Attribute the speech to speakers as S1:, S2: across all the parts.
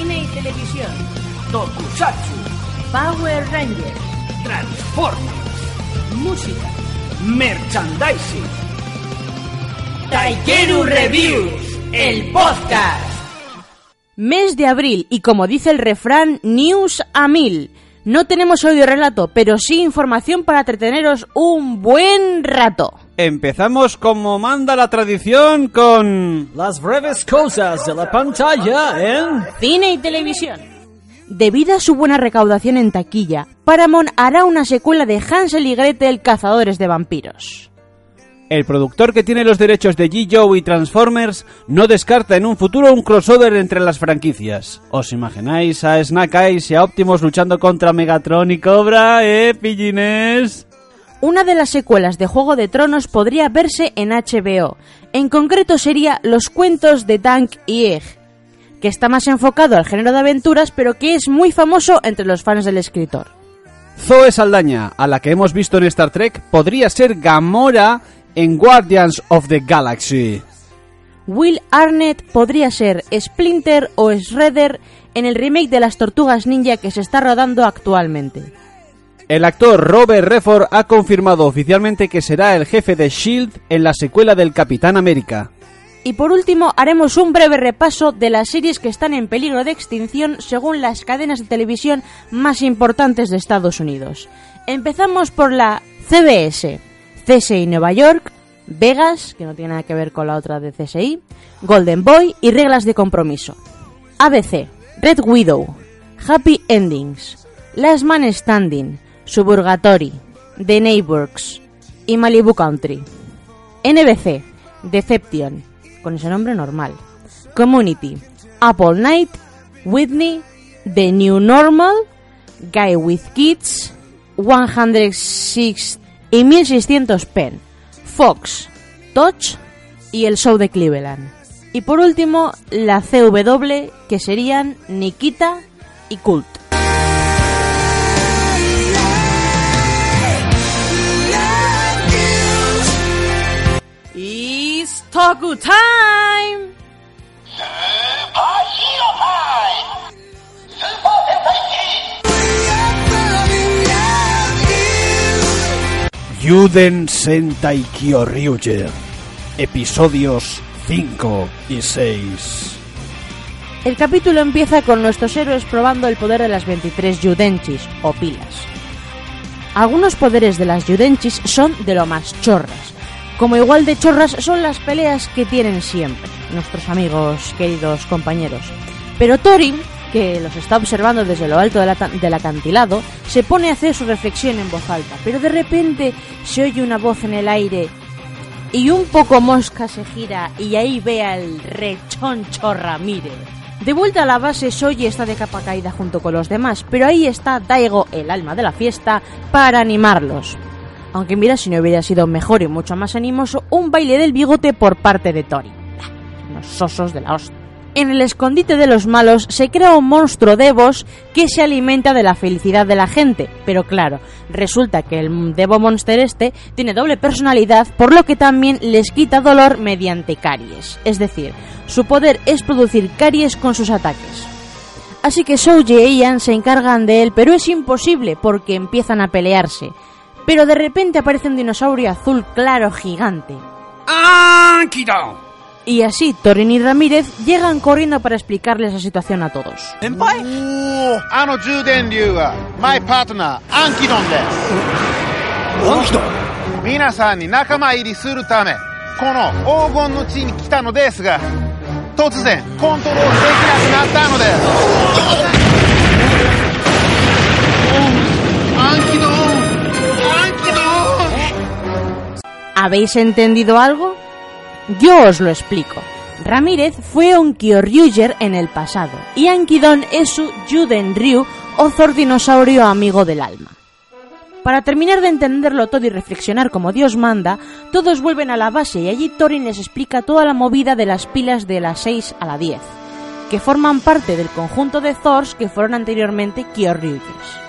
S1: Cine y televisión.
S2: Tokusatsu,
S1: Power Rangers.
S2: Transformers,
S1: Música.
S2: Merchandising,
S1: Taikeru Reviews, el podcast.
S3: Mes de abril y como dice el refrán, news a mil. No tenemos audio relato, pero sí información para entreteneros un buen rato.
S4: Empezamos como manda la tradición con...
S5: Las breves cosas de la pantalla en...
S3: Cine y televisión. Debido a su buena recaudación en taquilla, Paramount hará una secuela de Hansel y Gretel Cazadores de Vampiros.
S4: El productor que tiene los derechos de G-Joe y Transformers no descarta en un futuro un crossover entre las franquicias. ¿Os imagináis a Snake Eyes y a Optimus luchando contra Megatron y Cobra, eh, pillines?
S3: Una de las secuelas de Juego de Tronos podría verse en HBO. En concreto sería Los cuentos de Tank y Egg, que está más enfocado al género de aventuras, pero que es muy famoso entre los fans del escritor.
S4: Zoe Saldaña, a la que hemos visto en Star Trek, podría ser Gamora en Guardians of the Galaxy.
S3: Will Arnett podría ser Splinter o Shredder en el remake de las Tortugas Ninja que se está rodando actualmente.
S4: El actor Robert Redford ha confirmado oficialmente que será el jefe de SHIELD en la secuela del Capitán América.
S3: Y por último, haremos un breve repaso de las series que están en peligro de extinción según las cadenas de televisión más importantes de Estados Unidos. Empezamos por la CBS, CSI Nueva York, Vegas, que no tiene nada que ver con la otra de CSI, Golden Boy y Reglas de Compromiso. ABC, Red Widow, Happy Endings, Last Man Standing, Suburgatory, The Neighbors y Malibu Country. NBC, Deception, con ese nombre normal. Community, Apple Night, Whitney, The New Normal, Guy with Kids, 106 y 1600 Pen, Fox, Touch y el show de Cleveland. Y por último, la CW, que serían Nikita y Cult. Toku Time!
S4: Yuden Sentai Kyoryuger. Episodios 5 y 6.
S3: El capítulo empieza con nuestros héroes probando el poder de las 23 Yudenchis, o pilas. Algunos poderes de las Yudenchis son de lo más chorras. Como igual de chorras son las peleas que tienen siempre, nuestros amigos, queridos compañeros. Pero Thorin, que los está observando desde lo alto del acantilado, se pone a hacer su reflexión en voz alta, pero de repente se oye una voz en el aire y un poco mosca se gira y ahí ve al rechoncho Ramírez. De vuelta a la base, Soji está de capa caída junto con los demás, pero ahí está Daigo, el alma de la fiesta, para animarlos. Aunque mira, si no hubiera sido mejor y mucho más animoso, un baile del bigote por parte de Tori. Bah, Unos sosos de la hostia. En el escondite de los malos se crea un monstruo Devos que se alimenta de la felicidad de la gente. Pero claro, resulta que el Devo Monster este tiene doble personalidad, por lo que también les quita dolor mediante caries. Es decir, su poder es producir caries con sus ataques. Así que Souji e Ian se encargan de él, pero es imposible porque empiezan a pelearse. Pero de repente aparece un dinosaurio azul claro gigante.
S2: ¡Ah, ¡Ánkira!
S3: Y así Torin y Ramírez llegan corriendo para explicarles la situación a todos.
S6: ¿Senpai? my partner,
S3: ¿Habéis entendido algo? Yo os lo explico. Ramírez fue un Kyoryuger en el pasado y Ankidon es su Juden Ryu o Zordinosaurio amigo del alma. Para terminar de entenderlo todo y reflexionar como Dios manda, todos vuelven a la base y allí Thorin les explica toda la movida de las pilas de la 6 a la 10, que forman parte del conjunto de Thors que fueron anteriormente Kyoryugers.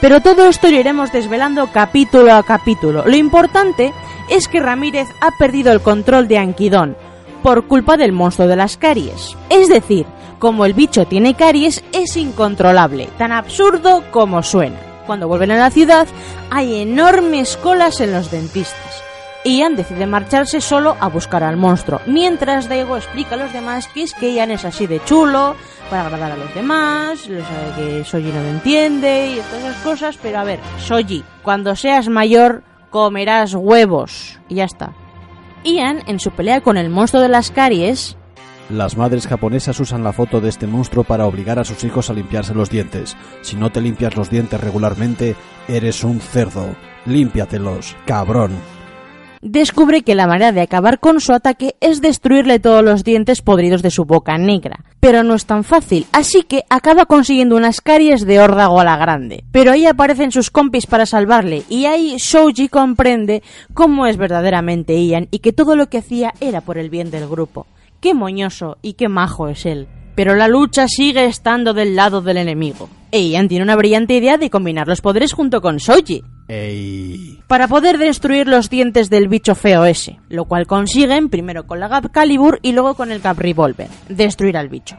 S3: Pero todo esto lo iremos desvelando capítulo a capítulo. Lo importante es que Ramírez ha perdido el control de Anquidón, por culpa del monstruo de las caries. Es decir, como el bicho tiene caries, es incontrolable, tan absurdo como suena. Cuando vuelven a la ciudad, hay enormes colas en los dentistas. Ian decide marcharse solo a buscar al monstruo, mientras Daigo explica a los demás que es que Ian es así de chulo, para agradar a los demás, lo que Soji no lo entiende y todas esas cosas, pero a ver, Soji, cuando seas mayor comerás huevos y ya está. Ian, en su pelea con el monstruo de las caries,
S4: Las madres japonesas usan la foto de este monstruo para obligar a sus hijos a limpiarse los dientes. Si no te limpias los dientes regularmente, eres un cerdo. Límpiatelos, cabrón.
S3: Descubre que la manera de acabar con su ataque es destruirle todos los dientes podridos de su boca negra. Pero no es tan fácil, así que acaba consiguiendo unas caries de órdago a la grande. Pero ahí aparecen sus compis para salvarle, y ahí Shoji comprende cómo es verdaderamente Ian y que todo lo que hacía era por el bien del grupo. Qué moñoso y qué majo es él. Pero la lucha sigue estando del lado del enemigo. Ian tiene una brillante idea de combinar los poderes junto con Shoji
S4: Ey.
S3: para poder destruir los dientes del bicho feo ese, lo cual consiguen primero con la Gap Calibur y luego con el Gap Revolver, destruir al bicho.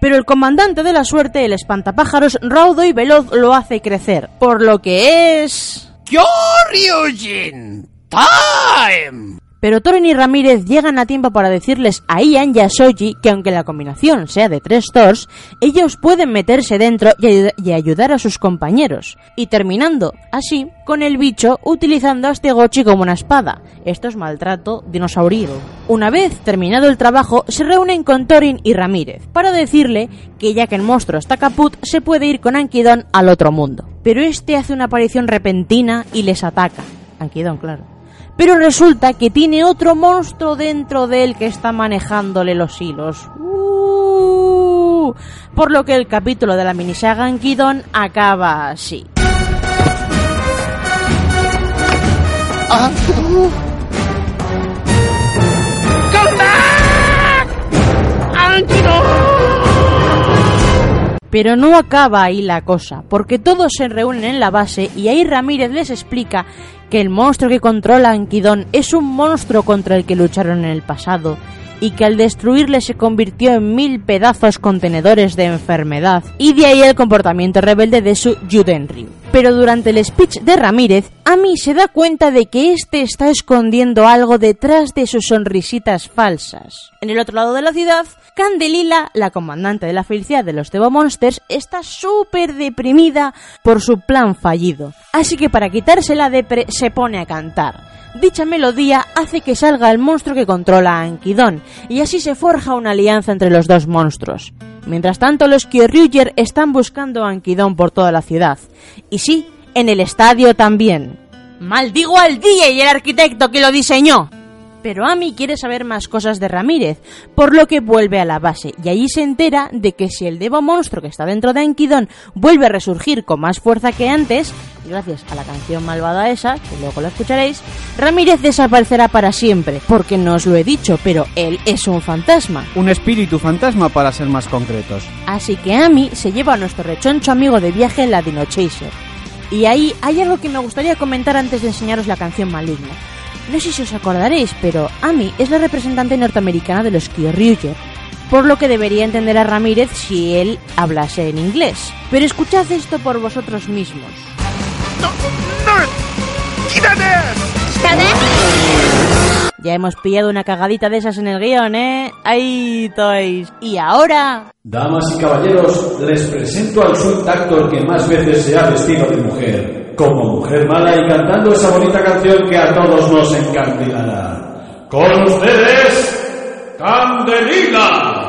S3: Pero el comandante de la suerte, el espantapájaros, raudo y veloz, lo hace crecer, por lo que es...
S2: Kyoryujin! Time!
S3: Pero Torin y Ramírez llegan a tiempo para decirles a Ian y a Soji que aunque la combinación sea de tres Thors, ellos pueden meterse dentro y, ayud- y ayudar a sus compañeros. Y terminando, así, con el bicho utilizando a este Gochi como una espada. Esto es maltrato dinosaurio. Una vez terminado el trabajo, se reúnen con Torin y Ramírez para decirle que ya que el monstruo está caput, se puede ir con Ankidon al otro mundo. Pero este hace una aparición repentina y les ataca. Ankidon, claro. Pero resulta que tiene otro monstruo dentro de él que está manejándole los hilos. Uh, por lo que el capítulo de la minisaga Ankidon acaba así. Pero no acaba ahí la cosa, porque todos se reúnen en la base y ahí Ramírez les explica que el monstruo que controla a Ankidon es un monstruo contra el que lucharon en el pasado y que al destruirle se convirtió en mil pedazos contenedores de enfermedad y de ahí el comportamiento rebelde de su Judenryu. Pero durante el speech de Ramírez, Ami se da cuenta de que este está escondiendo algo detrás de sus sonrisitas falsas. En el otro lado de la ciudad, Candelila, la comandante de la felicidad de los Devo Monsters, está súper deprimida por su plan fallido. Así que para quitarse la depre se pone a cantar. Dicha melodía hace que salga el monstruo que controla a Ankidon, y así se forja una alianza entre los dos monstruos. Mientras tanto, los Kyoryuger están buscando a Ankidon por toda la ciudad. Y sí, en el estadio también. Maldigo al DJ y el arquitecto que lo diseñó. Pero Ami quiere saber más cosas de Ramírez, por lo que vuelve a la base y allí se entera de que si el Devo monstruo que está dentro de Ankidon vuelve a resurgir con más fuerza que antes, y gracias a la canción malvada esa, que luego la escucharéis, Ramírez desaparecerá para siempre, porque no os lo he dicho, pero él es un fantasma.
S4: Un espíritu fantasma para ser más concretos.
S3: Así que Ami se lleva a nuestro rechoncho amigo de viaje en la Dino Chaser. Y ahí hay algo que me gustaría comentar antes de enseñaros la canción maligna. No sé si os acordaréis, pero Ami es la representante norteamericana de los Kyoryuger, por lo que debería entender a Ramírez si él hablase en inglés. Pero escuchad esto por vosotros mismos. Ya hemos pillado una cagadita de esas en el guion, ¿eh? Ahí tois. Y ahora...
S7: Damas y caballeros, les presento al sweet actor que más veces se ha vestido de mujer, como mujer mala y cantando esa bonita canción que a todos nos encandilará. Con ustedes, Candelila.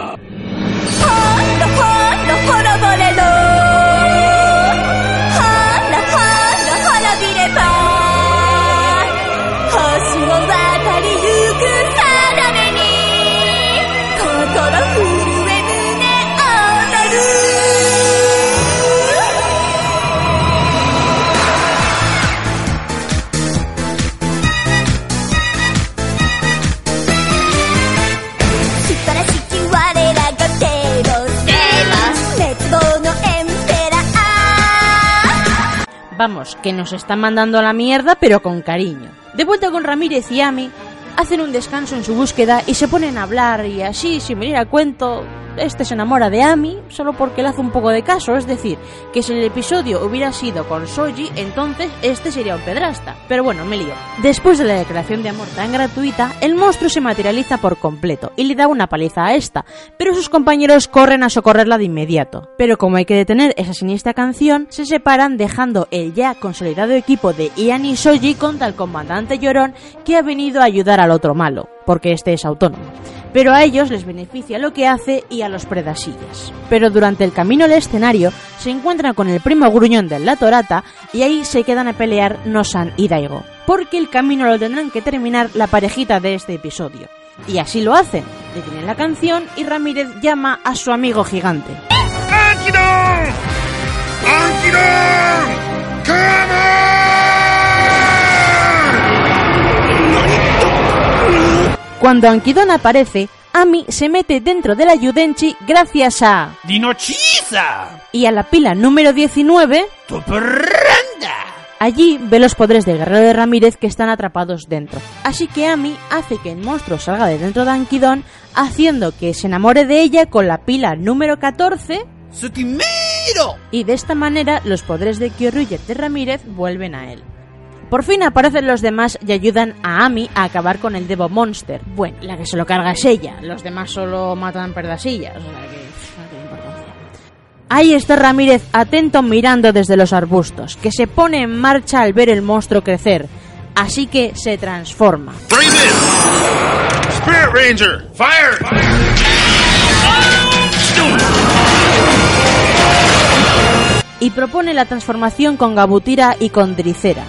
S3: Vamos, que nos están mandando a la mierda, pero con cariño. De vuelta con Ramírez y Ami, hacen un descanso en su búsqueda y se ponen a hablar y así, sin venir a cuento, este se enamora de Ami solo porque le hace un poco de caso, es decir, que si el episodio hubiera sido con Soji, entonces este sería un pedrasta. Pero bueno, me lío. Después de la declaración de amor tan gratuita, el monstruo se materializa por completo y le da una paliza a esta, pero sus compañeros corren a socorrerla de inmediato. Pero como hay que detener esa siniestra canción, se separan dejando el ya consolidado equipo de Ian y Soji contra el comandante Llorón que ha venido a ayudar al otro malo, porque este es autónomo pero a ellos les beneficia lo que hace y a los predasillas. Pero durante el camino al escenario se encuentran con el primo gruñón de la Torata y ahí se quedan a pelear Nosan y Daigo, porque el camino lo tendrán que terminar la parejita de este episodio. Y así lo hacen, detienen la canción y Ramírez llama a su amigo gigante.
S2: ¡Ankidon! ¡Ankidon!
S3: Cuando Ankidon aparece, Ami se mete dentro de la Yudenchi gracias a...
S2: ¡Dinochisa!
S3: y a la pila número 19,
S2: ¡Tupranda!
S3: Allí ve los poderes del guerrero de Ramírez que están atrapados dentro. Así que Ami hace que el monstruo salga de dentro de Ankidon, haciendo que se enamore de ella con la pila número 14
S2: ¡Sutimiro!
S3: y de esta manera los poderes de Kyoryuger de Ramírez vuelven a él. Por fin aparecen los demás y ayudan a Ami a acabar con el Devo Monster. Bueno, la que se lo carga es ella, los demás solo matan perdasillas. O sea que. Ahí está Ramírez atento mirando desde los arbustos, que se pone en marcha al ver el monstruo crecer. Así que se transforma.
S2: Spirit Ranger! Fire!
S3: y propone la transformación con Gabutira y con Dricera.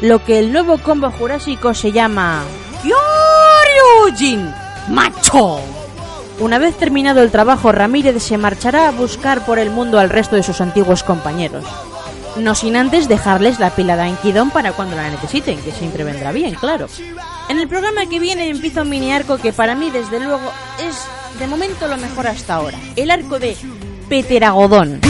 S3: Lo que el nuevo combo jurásico se llama Kyoryujin Macho. Una vez terminado el trabajo, Ramírez se marchará a buscar por el mundo al resto de sus antiguos compañeros. No sin antes dejarles la pila de Ankidon para cuando la necesiten, que siempre vendrá bien, claro. En el programa que viene empieza un mini arco que para mí, desde luego, es de momento lo mejor hasta ahora. El arco de Peteragodón.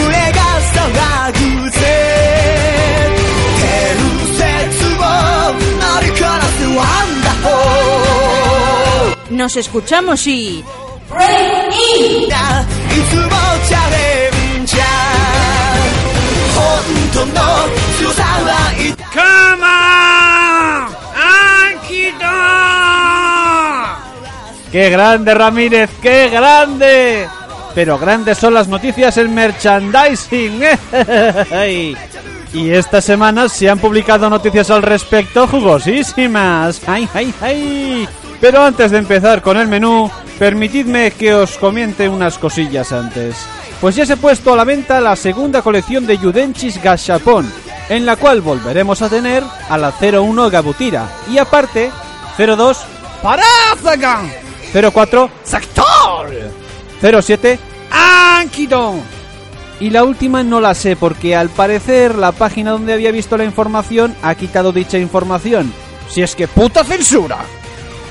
S3: Nos escuchamos y...
S2: ¡Cama! ¡Ankito!
S4: ¡Qué grande, Ramírez! ¡Qué grande! Pero grandes son las noticias en merchandising. y esta semana se han publicado noticias al respecto jugosísimas. ¡Ay, ay, ay! Pero antes de empezar con el menú, permitidme que os comente unas cosillas antes. Pues ya se ha puesto a la venta la segunda colección de Yudenchis Gashapon, en la cual volveremos a tener a la 01 Gabutira y aparte 02
S2: ¡Parazagan!
S4: 04
S2: ¡Sector!
S4: 07
S2: ¡Ankidon!
S4: Y la última no la sé porque al parecer la página donde había visto la información ha quitado dicha información.
S2: Si es que puta censura.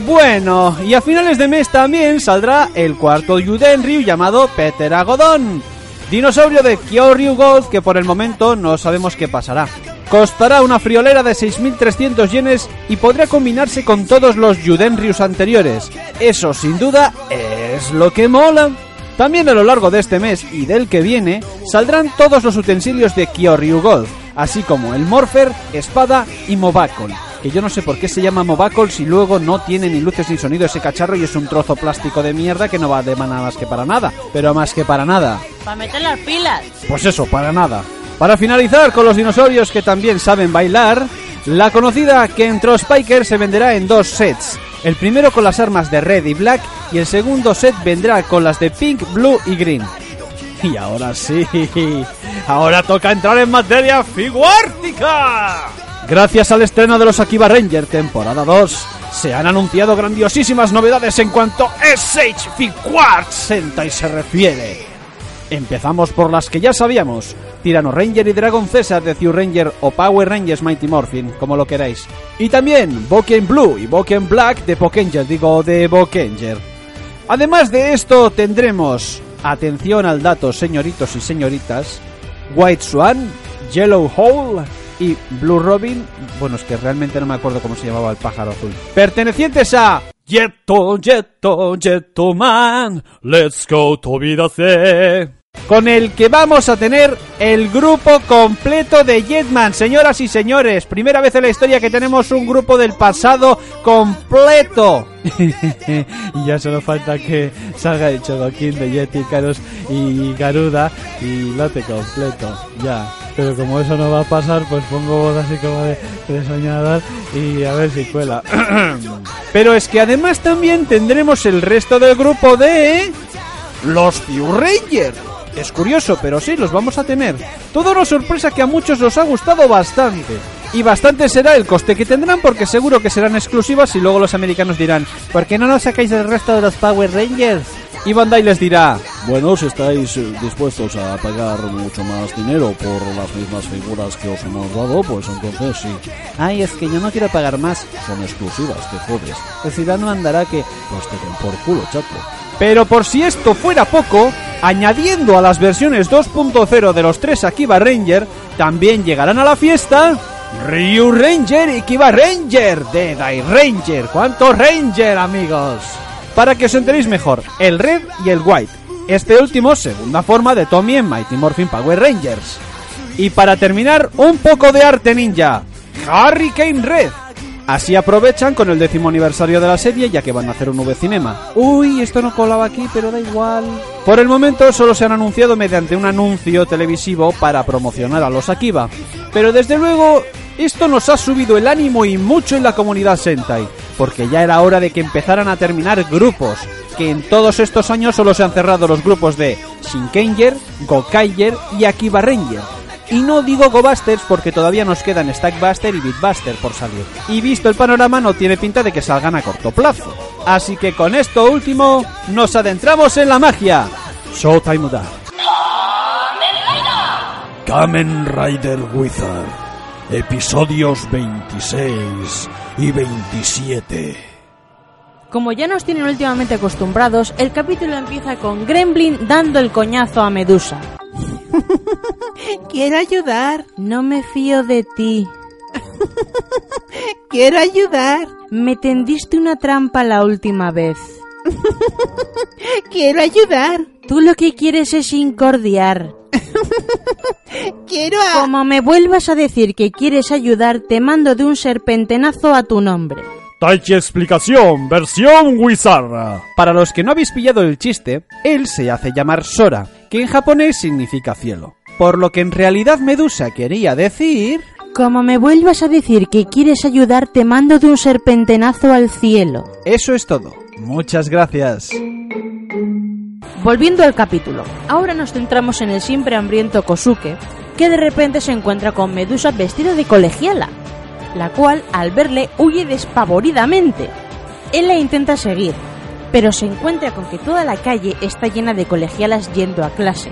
S4: Bueno, y a finales de mes también saldrá el cuarto Yudenryu llamado Peter Agodon, dinosaurio de Kyoryu Gold que por el momento no sabemos qué pasará. Costará una friolera de 6.300 yenes y podrá combinarse con todos los Yudenryus anteriores. Eso sin duda es lo que mola. También a lo largo de este mes y del que viene saldrán todos los utensilios de Kyoryu Gold, así como el Morpher, espada y Mobacol. Que yo no sé por qué se llama Mobacol si luego no tiene ni luces ni sonido ese cacharro y es un trozo plástico de mierda que no va de mana más que para nada. Pero más que para nada.
S3: Para meter las pilas.
S4: Pues eso, para nada. Para finalizar con los dinosaurios que también saben bailar, La conocida Kentro Spiker se venderá en dos sets. El primero con las armas de Red y Black y el segundo set vendrá con las de Pink, Blue y Green. Y ahora sí, ahora toca entrar en materia figuártica. Gracias al estreno de los Akiba Ranger temporada 2, se han anunciado grandiosísimas novedades en cuanto a SH Figuarts Sentai se refiere. Empezamos por las que ya sabíamos, Tirano Ranger y Dragon César de Zyu Ranger o Power Rangers Mighty Morphin, como lo queráis. Y también Boken Blue y Boken Black de Pokenger, digo de Bokenger. Además de esto tendremos, atención al dato señoritos y señoritas, White Swan, Yellow Hole y Blue Robin, bueno es que realmente no me acuerdo cómo se llamaba el pájaro azul, pertenecientes a
S5: Jetto, Jetto, Jetto Man, let's go Tobidase.
S4: Con el que vamos a tener el grupo completo de Jetman. Señoras y señores, primera vez en la historia que tenemos un grupo del pasado completo. y ya solo falta que salga el Chogokin de Jet Icarus y Garuda y lote completo. Ya. Pero como eso no va a pasar, pues pongo voz así como de, de soñador y a ver si cuela. Pero es que además también tendremos el resto del grupo de... Los Few Rangers. Es curioso, pero sí, los vamos a tener. Toda una sorpresa que a muchos nos ha gustado bastante. Y bastante será el coste que tendrán porque seguro que serán exclusivas y luego los americanos dirán, ¿por qué no nos sacáis el resto de los Power Rangers? Y Bandai les dirá,
S7: Bueno, si estáis eh, dispuestos a pagar mucho más dinero por las mismas figuras que os hemos dado, pues entonces sí,
S4: ay, es que yo no quiero pagar más.
S7: son exclusivas, te jodes.
S4: El Zidane mandará que...
S7: Pues te den por culo, chato.
S4: Pero por si esto fuera poco, añadiendo a las versiones 2.0 de los tres Akiba Ranger, también llegarán a la fiesta Ryu Ranger y Kiba Ranger de Dai Ranger. ¿Cuántos Ranger, amigos? Para que os enteréis mejor, el Red y el White. Este último, segunda forma de Tommy en Mighty Morphin Power Rangers. Y para terminar, un poco de arte ninja. Hurricane Red. Así aprovechan con el décimo aniversario de la serie ya que van a hacer un V-Cinema. Uy, esto no colaba aquí, pero da igual. Por el momento solo se han anunciado mediante un anuncio televisivo para promocionar a los Akiba. Pero desde luego, esto nos ha subido el ánimo y mucho en la comunidad Sentai. Porque ya era hora de que empezaran a terminar grupos. Que en todos estos años solo se han cerrado los grupos de Shinkenger, Gokaiger y Akiba Ranger. Y no digo Go Busters porque todavía nos quedan Stackbuster y Beatbuster por salir. Y visto el panorama no tiene pinta de que salgan a corto plazo. Así que con esto último nos adentramos en la magia. Showtime da.
S7: Kamen Rider Wizard, episodios 26 y 27.
S3: Como ya nos tienen últimamente acostumbrados, el capítulo empieza con Gremlin dando el coñazo a Medusa.
S8: Quiero ayudar,
S3: No me fío de ti.
S8: quiero ayudar,
S3: Me tendiste una trampa la última vez.
S8: quiero ayudar,
S3: Tú lo que quieres es incordiar.
S8: quiero a...
S3: Como me vuelvas a decir que quieres ayudar, te mando de un serpentenazo a tu nombre.
S5: Taichi Explicación, versión Wizarra.
S4: Para los que no habéis pillado el chiste, él se hace llamar Sora, que en japonés significa cielo. Por lo que en realidad Medusa quería decir...
S3: Como me vuelvas a decir que quieres ayudar, te mando de un serpentenazo al cielo.
S4: Eso es todo. Muchas gracias.
S3: Volviendo al capítulo, ahora nos centramos en el siempre hambriento Kosuke, que de repente se encuentra con Medusa vestida de colegiala, la cual al verle huye despavoridamente. Él la intenta seguir, pero se encuentra con que toda la calle está llena de colegialas yendo a clase,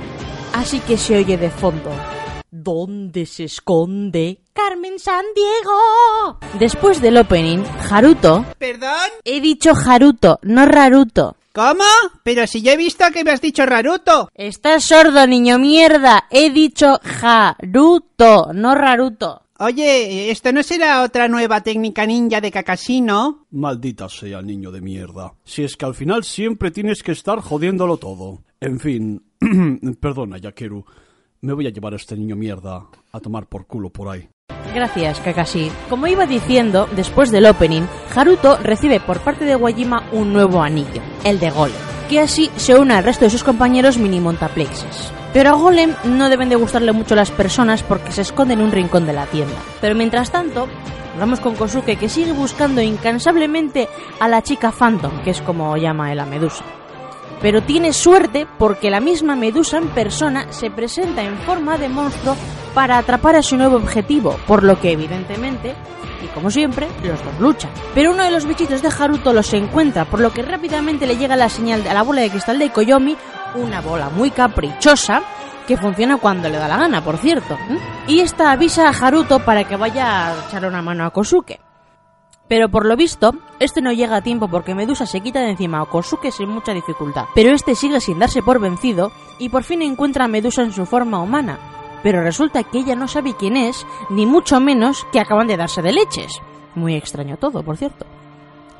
S3: así que se oye de fondo. ¿Dónde se esconde Carmen San Diego? Después del opening, Haruto...
S8: ¿Perdón?
S3: He dicho Haruto, no Raruto.
S8: ¿Cómo? Pero si yo he visto que me has dicho Raruto.
S3: Estás sordo, niño mierda. He dicho Haruto, no Raruto.
S8: Oye, ¿esto no será otra nueva técnica ninja de Kakashi, no?
S7: Maldita sea, niño de mierda. Si es que al final siempre tienes que estar jodiéndolo todo. En fin, perdona, Yakeru. Me voy a llevar a este niño mierda a tomar por culo por ahí.
S3: Gracias, Kakashi. Como iba diciendo, después del opening, Haruto recibe por parte de Wajima un nuevo anillo, el de Golem, que así se une al resto de sus compañeros mini montaplexes. Pero a Golem no deben de gustarle mucho las personas porque se esconde en un rincón de la tienda. Pero mientras tanto, Vamos con Kosuke que sigue buscando incansablemente a la chica Phantom, que es como llama él a Medusa. Pero tiene suerte porque la misma Medusa en persona se presenta en forma de monstruo para atrapar a su nuevo objetivo, por lo que evidentemente, y como siempre, los dos luchan. Pero uno de los bichitos de Haruto los encuentra, por lo que rápidamente le llega la señal a la bola de cristal de Koyomi, una bola muy caprichosa, que funciona cuando le da la gana, por cierto. ¿eh? Y esta avisa a Haruto para que vaya a echar una mano a Kosuke. Pero por lo visto, este no llega a tiempo porque Medusa se quita de encima a Kosuke sin mucha dificultad. Pero este sigue sin darse por vencido y por fin encuentra a Medusa en su forma humana. Pero resulta que ella no sabe quién es, ni mucho menos que acaban de darse de leches. Muy extraño todo, por cierto.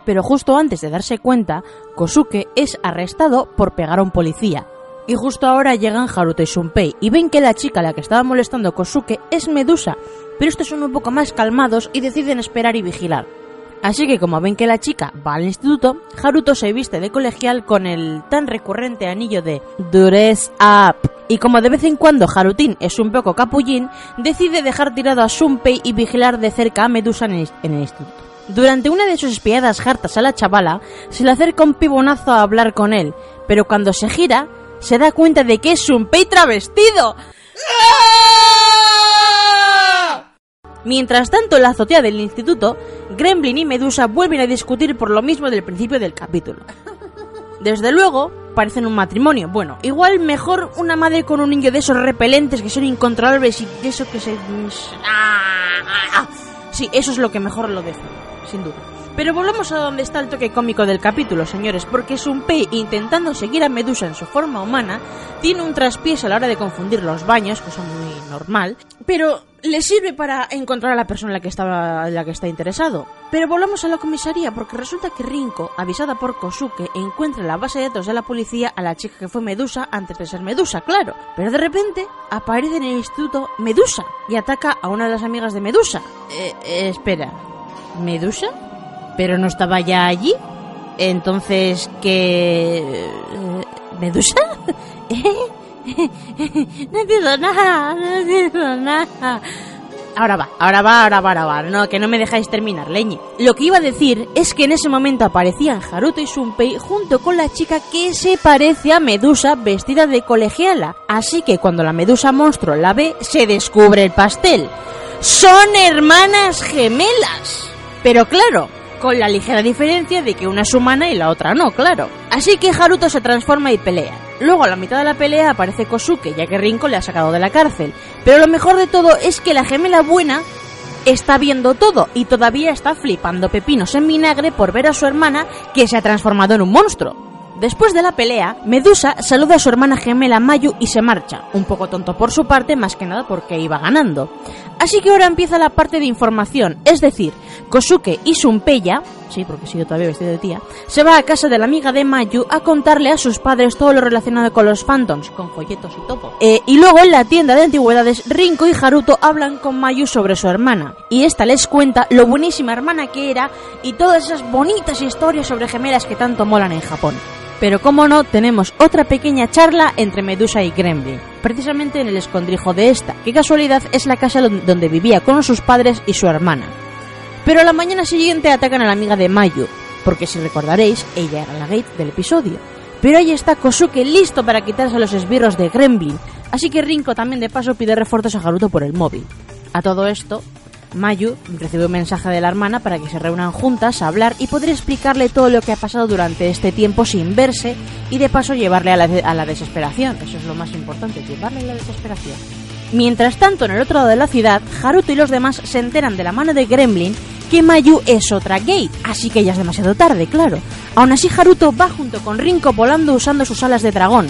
S3: Pero justo antes de darse cuenta, Kosuke es arrestado por pegar a un policía. Y justo ahora llegan Haruto y Shunpei y ven que la chica a la que estaba molestando Kosuke es Medusa, pero estos son un poco más calmados y deciden esperar y vigilar. Así que como ven que la chica va al instituto, Haruto se viste de colegial con el tan recurrente anillo de Dress Up. Y como de vez en cuando Harutin es un poco capullín, decide dejar tirado a Shunpei y vigilar de cerca a Medusa en el instituto. Durante una de sus espiadas hartas a la chavala, se le acerca un pibonazo a hablar con él, pero cuando se gira, se da cuenta de que es Shunpei travestido. Mientras tanto, en la azotea del instituto, Gremlin y Medusa vuelven a discutir por lo mismo del principio del capítulo. Desde luego, parecen un matrimonio. Bueno, igual mejor una madre con un niño de esos repelentes que son incontrolables y de eso que se... Sí, eso es lo que mejor lo dejo, sin duda. Pero volvamos a donde está el toque cómico del capítulo, señores, porque Sunpei, intentando seguir a Medusa en su forma humana, tiene un traspiés a la hora de confundir los baños, cosa muy normal, pero le sirve para encontrar a la persona en la que, estaba, la que está interesado. Pero volvamos a la comisaría, porque resulta que Rinko, avisada por Kosuke, encuentra en la base de datos de la policía a la chica que fue Medusa antes de ser Medusa, claro. Pero de repente aparece en el instituto Medusa y ataca a una de las amigas de Medusa. Eh, eh, espera, ¿Medusa? ¿Pero no estaba ya allí? Entonces, ¿qué...? ¿Medusa? no entiendo nada, no entiendo nada. Ahora va, ahora va, ahora va, ahora va. No, que no me dejáis terminar, leñe. Lo que iba a decir es que en ese momento aparecían Haruto y Shunpei junto con la chica que se parece a Medusa vestida de colegiala. Así que cuando la Medusa monstruo la ve, se descubre el pastel. ¡Son hermanas gemelas! Pero claro, con la ligera diferencia de que una es humana y la otra no, claro. Así que Haruto se transforma y pelea. Luego a la mitad de la pelea aparece Kosuke, ya que Rinko le ha sacado de la cárcel. Pero lo mejor de todo es que la gemela buena está viendo todo y todavía está flipando pepinos en vinagre por ver a su hermana que se ha transformado en un monstruo. Después de la pelea, Medusa saluda a su hermana gemela Mayu y se marcha, un poco tonto por su parte, más que nada porque iba ganando. Así que ahora empieza la parte de información, es decir, Kosuke y Shunpeya, sí, porque sigo todavía vestido de tía, se va a casa de la amiga de Mayu a contarle a sus padres todo lo relacionado con los Phantoms, con folletos y todo. Eh, y luego en la tienda de antigüedades, Rinko y Haruto hablan con Mayu sobre su hermana, y esta les cuenta lo buenísima hermana que era y todas esas bonitas historias sobre gemelas que tanto molan en Japón. Pero como no, tenemos otra pequeña charla entre Medusa y Gremlin, precisamente en el escondrijo de esta, que casualidad es la casa don- donde vivía con sus padres y su hermana. Pero a la mañana siguiente atacan a la amiga de Mayu, porque si recordaréis, ella era la gate del episodio. Pero ahí está Kosuke listo para quitarse los esbirros de Gremlin, así que Rinko también de paso pide refuerzos a Haruto por el móvil. A todo esto, Mayu recibe un mensaje de la hermana para que se reúnan juntas a hablar y poder explicarle todo lo que ha pasado durante este tiempo sin verse y de paso llevarle a la, desesperación. Eso es lo más importante, llevarle a la desesperación. Mientras tanto, en el otro lado de la ciudad, Haruto y los demás se enteran de la mano de Gremlin que Mayu es otra gate, así que ya es demasiado tarde, claro. Aún así, Haruto va junto con Rinko volando usando sus alas de dragón.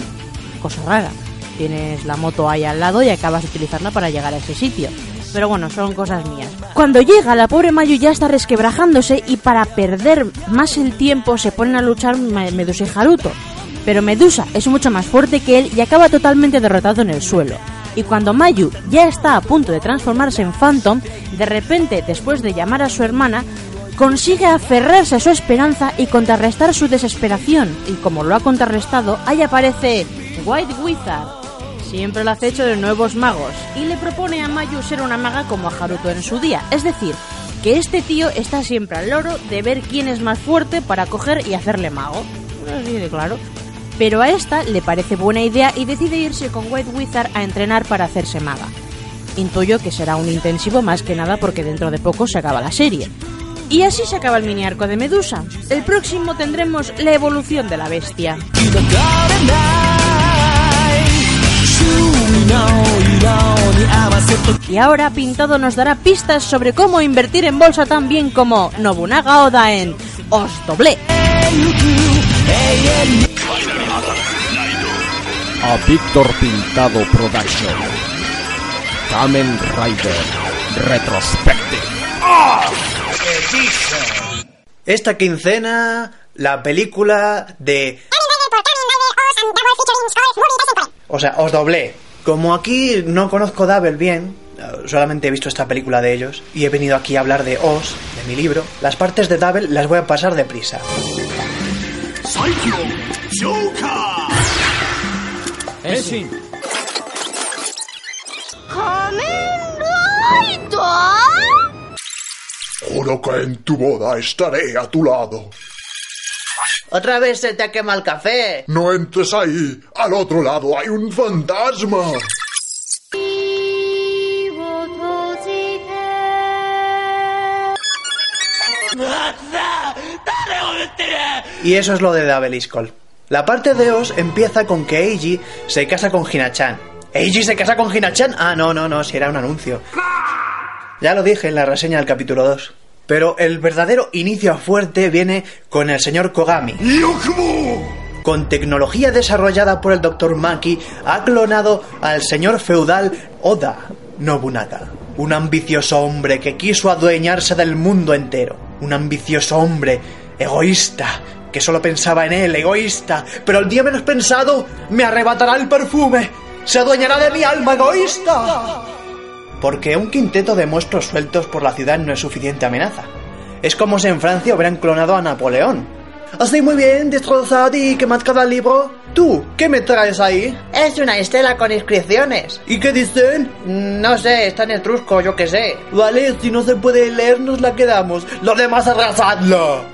S3: Cosa rara. Tienes la moto ahí al lado y acabas de utilizarla para llegar a ese sitio. Pero bueno, son cosas mías. Cuando llega, la pobre Mayu ya está resquebrajándose y para perder más el tiempo se ponen a luchar Medusa y Haruto. Pero Medusa es mucho más fuerte que él y acaba totalmente derrotado en el suelo. Y cuando Mayu ya está a punto de transformarse en Phantom, de repente, después de llamar a su hermana, consigue aferrarse a su esperanza y contrarrestar su desesperación. Y como lo ha contrarrestado, ahí aparece White Wizard, siempre el acecho de nuevos magos, y le propone a Mayu ser una maga como a Haruto en su día. Es decir, que este tío está siempre al loro de ver quién es más fuerte para coger y hacerle mago. Claro. Pero a esta le parece buena idea y decide irse con White Wizard a entrenar para hacerse maga. Intuyo que será un intensivo más que nada porque dentro de poco se acaba la serie. Y así se acaba el mini arco de Medusa. El próximo tendremos la evolución de la bestia. Y ahora Pintado nos dará pistas sobre cómo invertir en bolsa tan bien como Nobunaga Oda en Os Doblé.
S2: A Víctor Pintado Production. Kamen Rider Retrospective.
S9: Esta quincena, la película de... O sea, os doblé. Como aquí no conozco Double bien, eh, solamente he visto esta película de ellos, y he venido aquí a hablar de Os, de mi libro, las partes de Double las voy a pasar deprisa.
S10: Juro que en tu boda estaré a tu lado.
S9: Otra vez se te quema el café.
S10: No entres ahí. Al otro lado hay un fantasma.
S9: Y eso es lo de Skull. La parte de Os empieza con que Eiji se casa con Hina-chan. ¿Eiji se casa con Hina-chan? Ah, no, no, no, si era un anuncio. Ya lo dije en la reseña del capítulo 2. Pero el verdadero inicio fuerte viene con el señor Kogami. Con tecnología desarrollada por el Dr. Maki, ha clonado al señor feudal Oda Nobunaga. Un ambicioso hombre que quiso adueñarse del mundo entero. Un ambicioso hombre egoísta que solo pensaba en él, egoísta. Pero el día menos pensado me arrebatará el perfume. Se adueñará de mi alma egoísta. Porque un quinteto de monstruos sueltos por la ciudad no es suficiente amenaza. Es como si en Francia hubieran clonado a Napoleón. Así muy bien, destrozad y quemad cada libro. Tú, ¿qué me traes ahí? Es una estela con inscripciones. ¿Y qué dicen? No sé, está en etrusco, yo qué sé. Vale, si no se puede leer, nos la quedamos. Lo demás arrasadlo.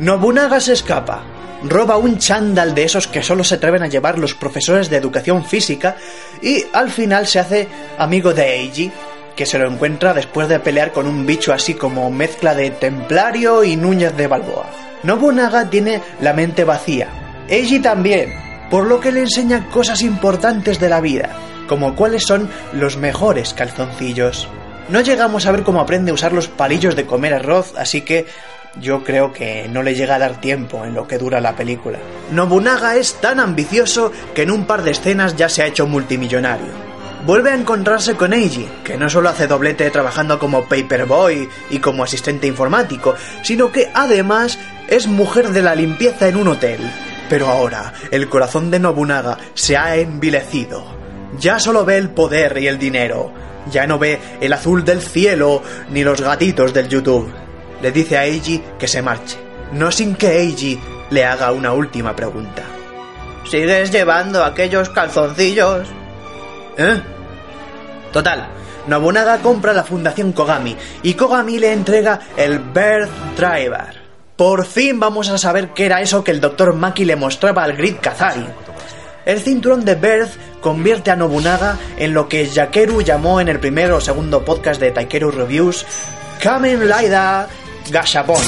S9: Nobunaga se escapa. Roba un chándal de esos que solo se atreven a llevar los profesores de educación física y al final se hace amigo de Eiji, que se lo encuentra después de pelear con un bicho así como mezcla de templario y Núñez de Balboa. Nobunaga tiene la mente vacía. Eiji también, por lo que le enseña cosas importantes de la vida, como cuáles son los mejores calzoncillos. No llegamos a ver cómo aprende a usar los palillos de comer arroz, así que yo creo que no le llega a dar tiempo en lo que dura la película. Nobunaga es tan ambicioso que en un par de escenas ya se ha hecho multimillonario. Vuelve a encontrarse con Eiji, que no solo hace doblete trabajando como paperboy y como asistente informático, sino que además es mujer de la limpieza en un hotel. Pero ahora el corazón de Nobunaga se ha envilecido. Ya solo ve el poder y el dinero. Ya no ve el azul del cielo ni los gatitos del YouTube le dice a Eiji que se marche, no sin que Eiji le haga una última pregunta. ¿Sigues llevando aquellos calzoncillos? ¿Eh? Total, Nobunaga compra la Fundación Kogami y Kogami le entrega el Birth Driver. Por fin vamos a saber qué era eso que el Dr. Maki le mostraba al Grid Kazari. El cinturón de Birth convierte a Nobunaga en lo que Yakeru llamó en el primer o segundo podcast de Taikeru Reviews Kamen Rider Gashapon.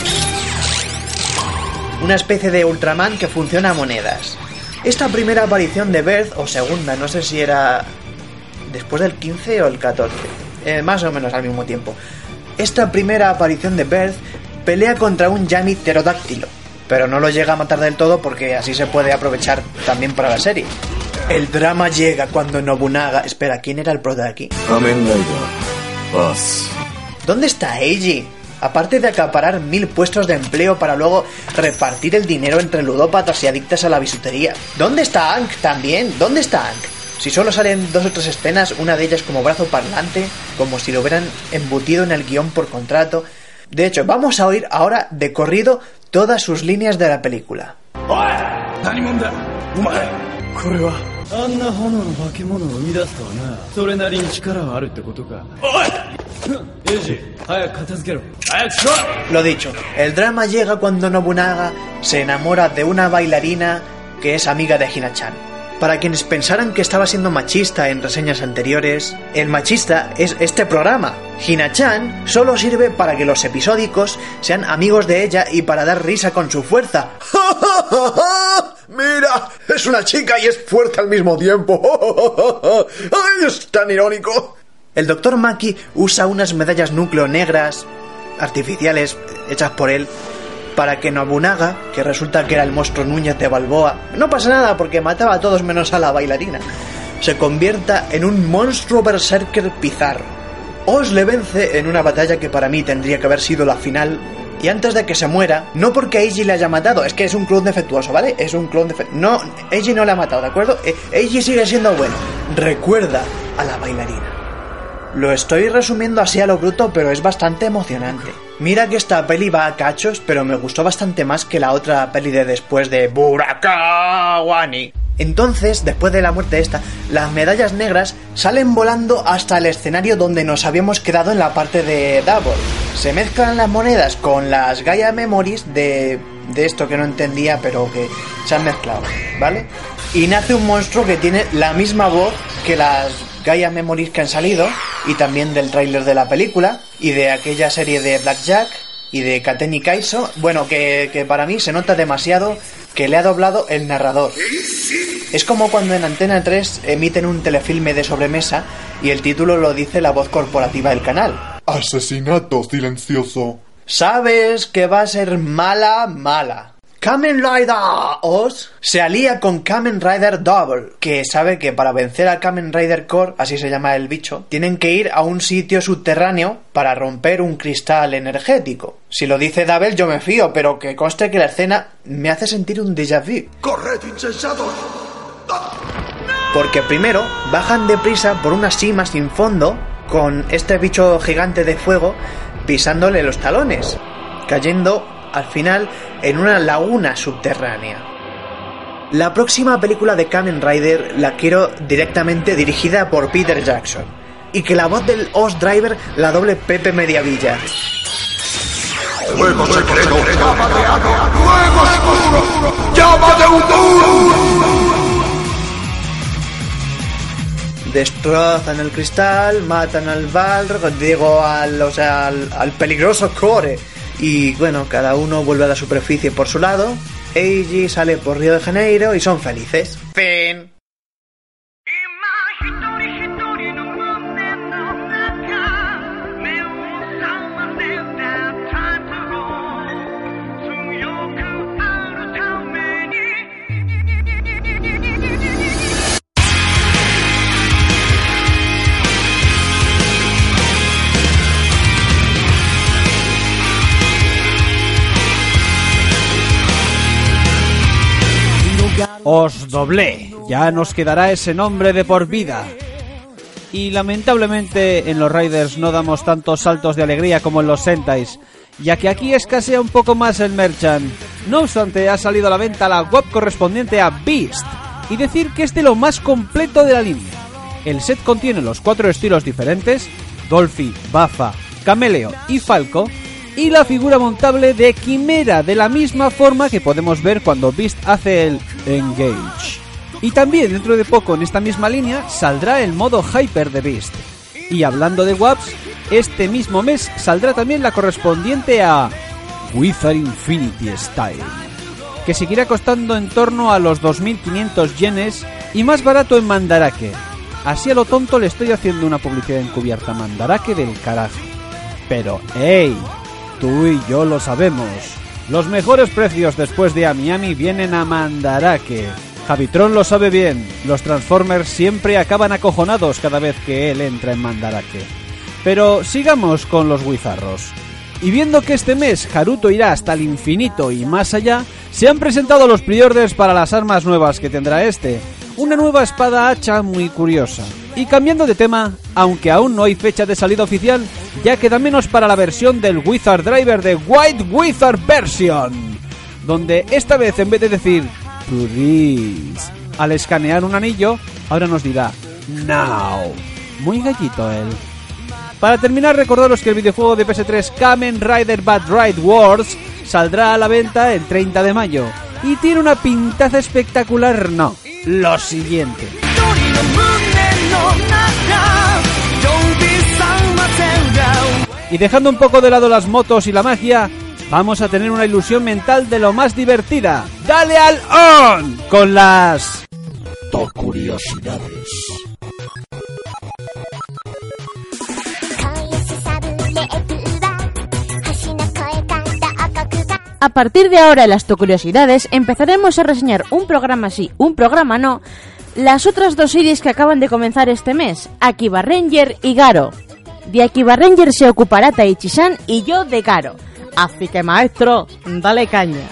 S9: Una especie de Ultraman que funciona a monedas. Esta primera aparición de Birth, o segunda, no sé si era después del 15 o el 14, eh, más o menos al mismo tiempo. Esta primera aparición de Birth pelea contra un Yami pterodáctilo, pero no lo llega a matar del todo porque así se puede aprovechar también para la serie. El drama llega cuando Nobunaga... Espera, ¿quién era el pro de aquí? ¿Dónde está Eiji? Aparte de acaparar mil puestos de empleo para luego repartir el dinero entre ludópatas y adictas a la bisutería. ¿Dónde está Ank también? ¿Dónde está Ank? Si solo salen dos o tres escenas, una de ellas como brazo parlante, como si lo hubieran embutido en el guion por contrato. De hecho, vamos a oír ahora de corrido todas sus líneas de la película.
S11: あんな炎の化け物を生み出すとはなそれなりに力はあるってことかおいエイジ早く片付けろ早くしろ
S9: Lo dicho, el drama llega cuando Nobunaga se enamora de una bailarina que es amiga de Hina-chan. Para quienes pensaran que estaba siendo machista en reseñas anteriores, el machista es este programa. Hina-chan solo sirve para que los episódicos sean amigos de ella y para dar risa con su fuerza.
S10: Mira, es una chica y es fuerte al mismo tiempo. ¡Ay, es tan irónico!
S9: El Dr. Maki usa unas medallas núcleo negras, artificiales, hechas por él, para que Nobunaga, que resulta que era el monstruo Núñez de Balboa, no pasa nada porque mataba a todos menos a la bailarina, se convierta en un monstruo berserker pizarro. Os le vence en una batalla que para mí tendría que haber sido la final. Y antes de que se muera, no porque Eiji le haya matado, es que es un clon defectuoso, ¿vale? Es un clon defectuoso. No, Eiji no le ha matado, ¿de acuerdo? E- Eiji sigue siendo bueno. Recuerda a la bailarina. Lo estoy resumiendo así a lo bruto, pero es bastante emocionante. Mira que esta peli va a cachos, pero me gustó bastante más que la otra peli de después de Burakawani. Entonces, después de la muerte de esta, las medallas negras salen volando hasta el escenario donde nos habíamos quedado en la parte de Double. Se mezclan las monedas con las Gaia Memories de, de esto que no entendía, pero que se han mezclado, ¿vale? Y nace un monstruo que tiene la misma voz que las Gaia Memories que han salido y también del tráiler de la película y de aquella serie de Blackjack y de Kateni Kaiso, bueno, que, que para mí se nota demasiado que le ha doblado el narrador. Es como cuando en Antena 3 emiten un telefilme de sobremesa y el título lo dice la voz corporativa del canal.
S10: Asesinato silencioso.
S9: Sabes que va a ser mala, mala. Kamen Rider Oz se alía con Kamen Rider Double, que sabe que para vencer a Kamen Rider Core, así se llama el bicho, tienen que ir a un sitio subterráneo para romper un cristal energético. Si lo dice Double yo me fío, pero que conste que la escena me hace sentir un déjà vu.
S10: ¡Corred, insensatos!
S9: Porque primero bajan deprisa por una cima sin fondo con este bicho gigante de fuego pisándole los talones, cayendo al final en una laguna subterránea. La próxima película de Kamen Rider la quiero directamente dirigida por Peter Jackson y que la voz del Oz Driver la doble Pepe Mediavilla.
S10: ¡Fuego secreto! ¡Llama de Ano! ¡Fuego oscuro! ¡Llama de Udun!
S9: Destrozan el cristal, matan al Balrog, digo al, o sea, al, al peligroso Core. Y bueno, cada uno vuelve a la superficie por su lado. Eiji sale por Río de Janeiro y son felices. Fin.
S4: Os doblé. Ya nos quedará ese nombre de por vida. Y lamentablemente en los Riders no damos tantos saltos de alegría como en los Sentais, ya que aquí escasea un poco más el merchant. No obstante, ha salido a la venta la web correspondiente a Beast, y decir que es de lo más completo de la línea. El set contiene los cuatro estilos diferentes, Dolphy, Bafa, Cameleo y Falco, y la figura montable de Quimera, de la misma forma que podemos ver cuando Beast hace el Engage. Y también dentro de poco en esta misma línea saldrá el modo Hyper de Beast. Y hablando de WAPs, este mismo mes saldrá también la correspondiente a Wizard Infinity Style, que seguirá costando en torno a los 2.500 yenes y más barato en Mandarake. Así a lo tonto le estoy haciendo una publicidad encubierta Mandarake del carajo. Pero, ¡hey! Tú y yo lo sabemos. Los mejores precios después de a Miami vienen a Mandarake. Javitron lo sabe bien. Los Transformers siempre acaban acojonados cada vez que él entra en Mandarake. Pero sigamos con los guizarros. Y viendo que este mes Haruto irá hasta el infinito y más allá, se han presentado los pre-orders para las armas nuevas que tendrá este. Una nueva espada hacha muy curiosa. Y cambiando de tema, aunque aún no hay fecha de salida oficial, ya queda menos para la versión del Wizard Driver de White Wizard Version, donde esta vez en vez de decir Please Al escanear un anillo, ahora nos dirá Now. Muy gallito él. Para terminar, recordaros que el videojuego de PS3 Kamen Rider Bad Ride Wars saldrá a la venta el 30 de mayo. Y tiene una pintaza espectacular, no. Lo siguiente. Y dejando un poco de lado las motos y la magia, vamos a tener una ilusión mental de lo más divertida. ¡Dale al on! Con las...
S2: Curiosidades.
S3: A partir de ahora en las curiosidades empezaremos a reseñar un programa sí, un programa no, las otras dos series que acaban de comenzar este mes, Akiba Ranger y Garo. De Akiba Ranger se ocupará Taichi-san y yo de Garo. Así que maestro, dale caña.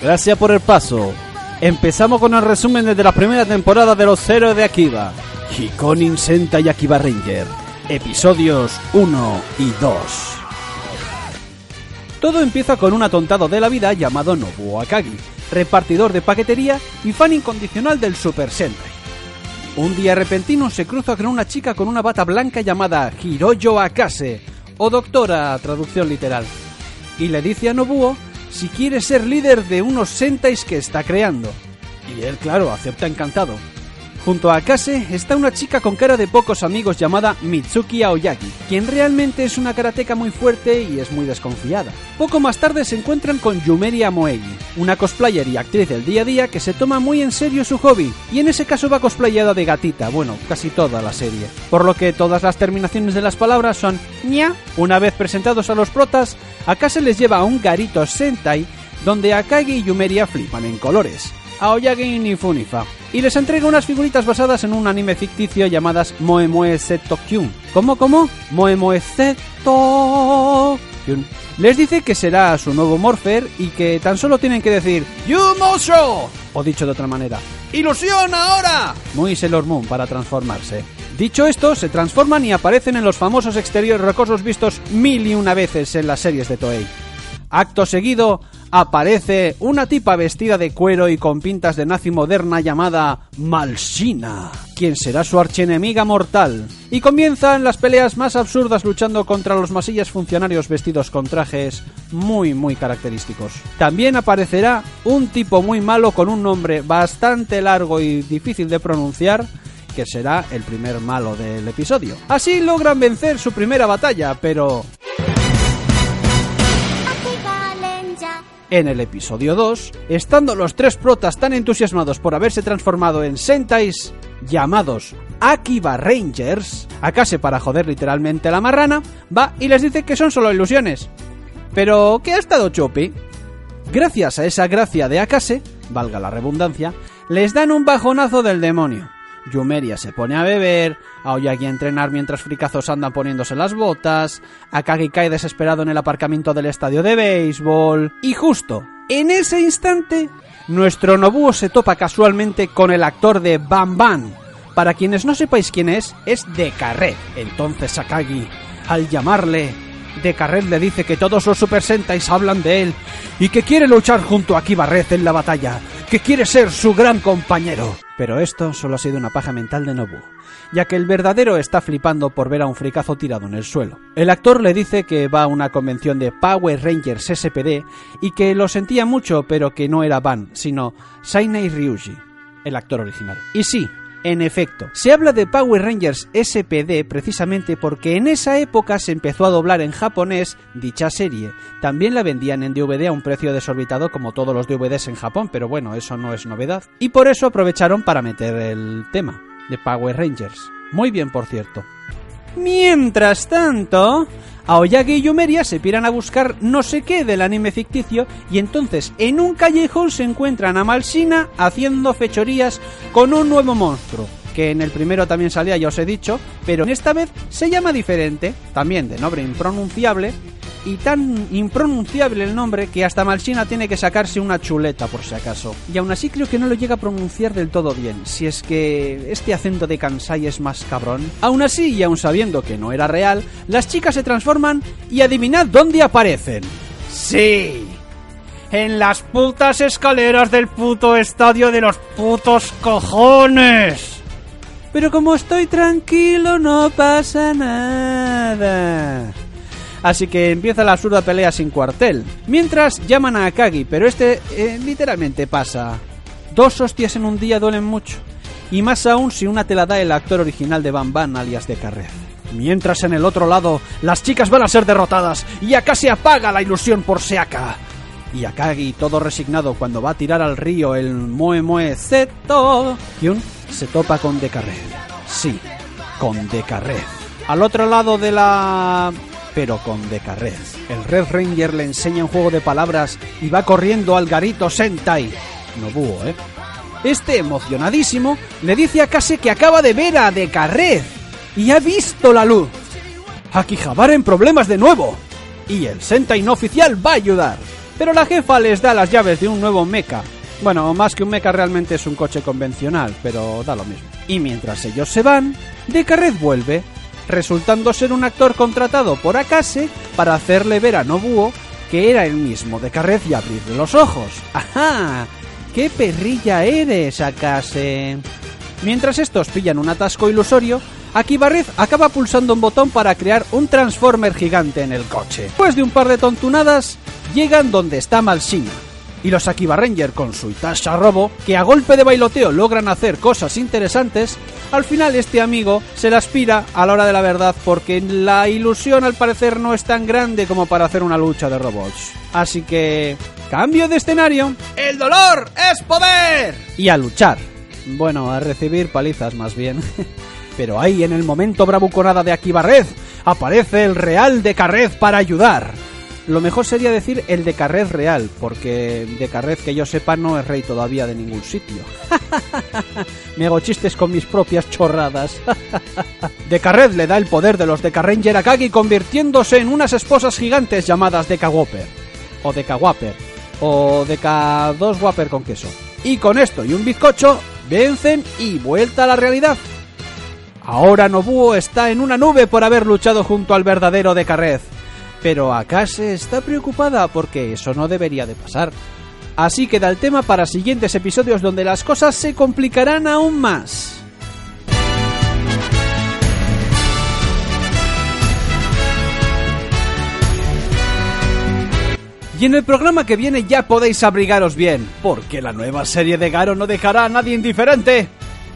S4: Gracias por el paso. Empezamos con el resumen desde la primera temporada de Los Héroes de Akiba. Hikonin Senta y Akiba Ranger. Episodios 1 y 2. Todo empieza con un atontado de la vida llamado Nobuo Akagi, repartidor de paquetería y fan incondicional del Super Sentai. Un día repentino se cruza con una chica con una bata blanca llamada Hiroyo Akase, o doctora traducción literal, y le dice a Nobuo si quiere ser líder de unos Sentais que está creando. Y él, claro, acepta encantado. Junto a Akase está una chica con cara de pocos amigos llamada Mitsuki Aoyagi, quien realmente es una karateka muy fuerte y es muy desconfiada. Poco más tarde se encuentran con Yumeri Amoegi, una cosplayer y actriz del día a día que se toma muy en serio su hobby, y en ese caso va cosplayada de gatita, bueno, casi toda la serie. Por lo que todas las terminaciones de las palabras son ña. Una vez presentados a los protas, Akase les lleva a un garito Sentai donde Akagi y Yumeria flipan en colores. Aoyagi ni Funifa y les entrega unas figuritas basadas en un anime ficticio llamadas Moe Moe Seto Kyun. ¿Cómo, cómo? Moe Moe Seto Kyun. Les dice que será su nuevo Morpher y que tan solo tienen que decir ¡You monstruo! O dicho de otra manera, ¡Ilusión ahora! Muy Sailor Moon para transformarse. Dicho esto, se transforman y aparecen en los famosos exteriores rocosos vistos mil y una veces en las series de Toei. Acto seguido, aparece una tipa vestida de cuero y con pintas de nazi moderna llamada Malsina, quien será su archienemiga mortal. Y comienzan las peleas más absurdas luchando contra los masillas funcionarios vestidos con trajes muy muy característicos. También aparecerá un tipo muy malo con un nombre bastante largo y difícil de pronunciar, que será el primer malo del episodio. Así logran vencer su primera batalla, pero En el episodio 2, estando los tres protas tan entusiasmados por haberse transformado en Sentais llamados Akiba Rangers, Akase para joder literalmente la marrana, va y les dice que son solo ilusiones. Pero, ¿qué ha estado Chopi? Gracias a esa gracia de Akase, valga la redundancia, les dan un bajonazo del demonio. Yumeria se pone a beber, Aoyagi a entrenar mientras fricazos andan poniéndose las botas, Akagi cae desesperado en el aparcamiento del estadio de béisbol, y justo en ese instante, nuestro Nobuo se topa casualmente con el actor de Bam Bam. Para quienes no sepáis quién es, es de Carret. Entonces Akagi, al llamarle, de Carret le dice que todos los Super Sentais hablan de él y que quiere luchar junto a Akiba Red en la batalla, que quiere ser su gran compañero. Pero esto solo ha sido una paja mental de Nobuo, ya que el verdadero está flipando por ver a un fricazo tirado en el suelo. El actor le dice que va a una convención de Power Rangers SPD y que lo sentía mucho, pero que no era Van, sino Sainai Ryuji, el actor original. Y sí, en efecto, se habla de Power Rangers SPD precisamente porque en esa época se empezó a doblar en japonés dicha serie. También la vendían en DVD a un precio desorbitado como todos los DVDs en Japón, pero bueno, eso no es novedad. Y por eso aprovecharon para meter el tema de Power Rangers. Muy bien, por cierto. Mientras tanto, Aoyagi y Yumeria se piran a buscar no sé qué del anime ficticio y entonces en un callejón se encuentran a Malsina haciendo fechorías con un nuevo monstruo que en el primero también salía, ya os he dicho, pero en esta vez se llama diferente, también de nombre impronunciable, y tan impronunciable el nombre que hasta Malsina tiene que sacarse una chuleta por si acaso. Y aún así creo que no lo llega a pronunciar del todo bien, si es que este acento de Kansai es más cabrón. Aún así, y aún sabiendo que no era real, las chicas se transforman y adivinad dónde aparecen. Sí, en las putas escaleras del puto estadio de los putos cojones. Pero como estoy tranquilo no pasa nada. Así que empieza la absurda pelea sin cuartel. Mientras llaman a Akagi, pero este eh, literalmente pasa. Dos hostias en un día duelen mucho. Y más aún si una te la da el actor original de Van Van, alias de Carrer. Mientras en el otro lado, las chicas van a ser derrotadas y acá se apaga la ilusión por Seaka. Y Akagi, todo resignado cuando va a tirar al río el Moe Moe Zeto, Kyun se topa con Decarred. Sí, con Decarred. Al otro lado de la... pero con Decarred. El Red Ranger le enseña un juego de palabras y va corriendo al garito Sentai. Nobuo, ¿eh? Este, emocionadísimo, le dice a Kase que acaba de ver a Decarred y ha visto la luz. Akihabara en problemas de nuevo. Y el Sentai no oficial va a ayudar. Pero la jefa les da las llaves de un nuevo mecha. Bueno, más que un mecha realmente es un coche convencional, pero da lo mismo. Y mientras ellos se van, Decarred vuelve, resultando ser un actor contratado por Akase para hacerle ver a Nobuo que era el mismo Decarred y abrirle los ojos. ¡Ajá! ¡Qué perrilla eres, Akase! Mientras estos pillan un atasco ilusorio, Akibarrez acaba pulsando un botón para crear un transformer gigante en el coche. Después de un par de tontunadas, llegan donde está Malsina. Y los Akiba Ranger con su Itasha Robo, que a golpe de bailoteo logran hacer cosas interesantes, al final este amigo se la aspira a la hora de la verdad porque la ilusión al parecer no es tan grande como para hacer una lucha de robots. Así que... Cambio de escenario. El dolor es poder. Y a luchar. Bueno, a recibir palizas más bien. Pero ahí en el momento bravuconada de Akibarred aparece el Real de Carrez para ayudar. Lo mejor sería decir el de Carrez real, porque de Carrez que yo sepa no es rey todavía de ningún sitio. Me hago chistes con mis propias chorradas. de Carrez le da el poder de los de Akagi convirtiéndose en unas esposas gigantes llamadas Deca Whopper. O Deca Whopper. O Deca 2 Whopper con queso. Y con esto y un bizcocho, vencen y vuelta a la realidad. Ahora Nobuo está en una nube por haber luchado junto al verdadero de Carrez. Pero Akase está preocupada porque eso no debería de pasar. Así queda el tema para siguientes episodios donde las cosas se complicarán aún más. Y en el programa que viene ya podéis abrigaros bien, porque la nueva serie de Garo no dejará a nadie indiferente.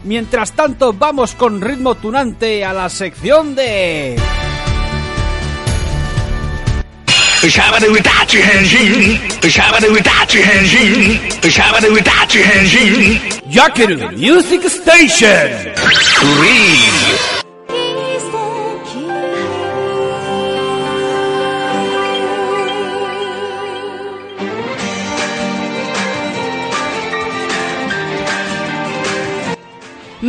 S4: Mientras tanto, vamos con ritmo tunante a la sección de... シャバ
S11: で歌って変身シャバで歌って変身シャバで歌って変身
S4: ヤケルミュージックステーションフ
S11: リーズ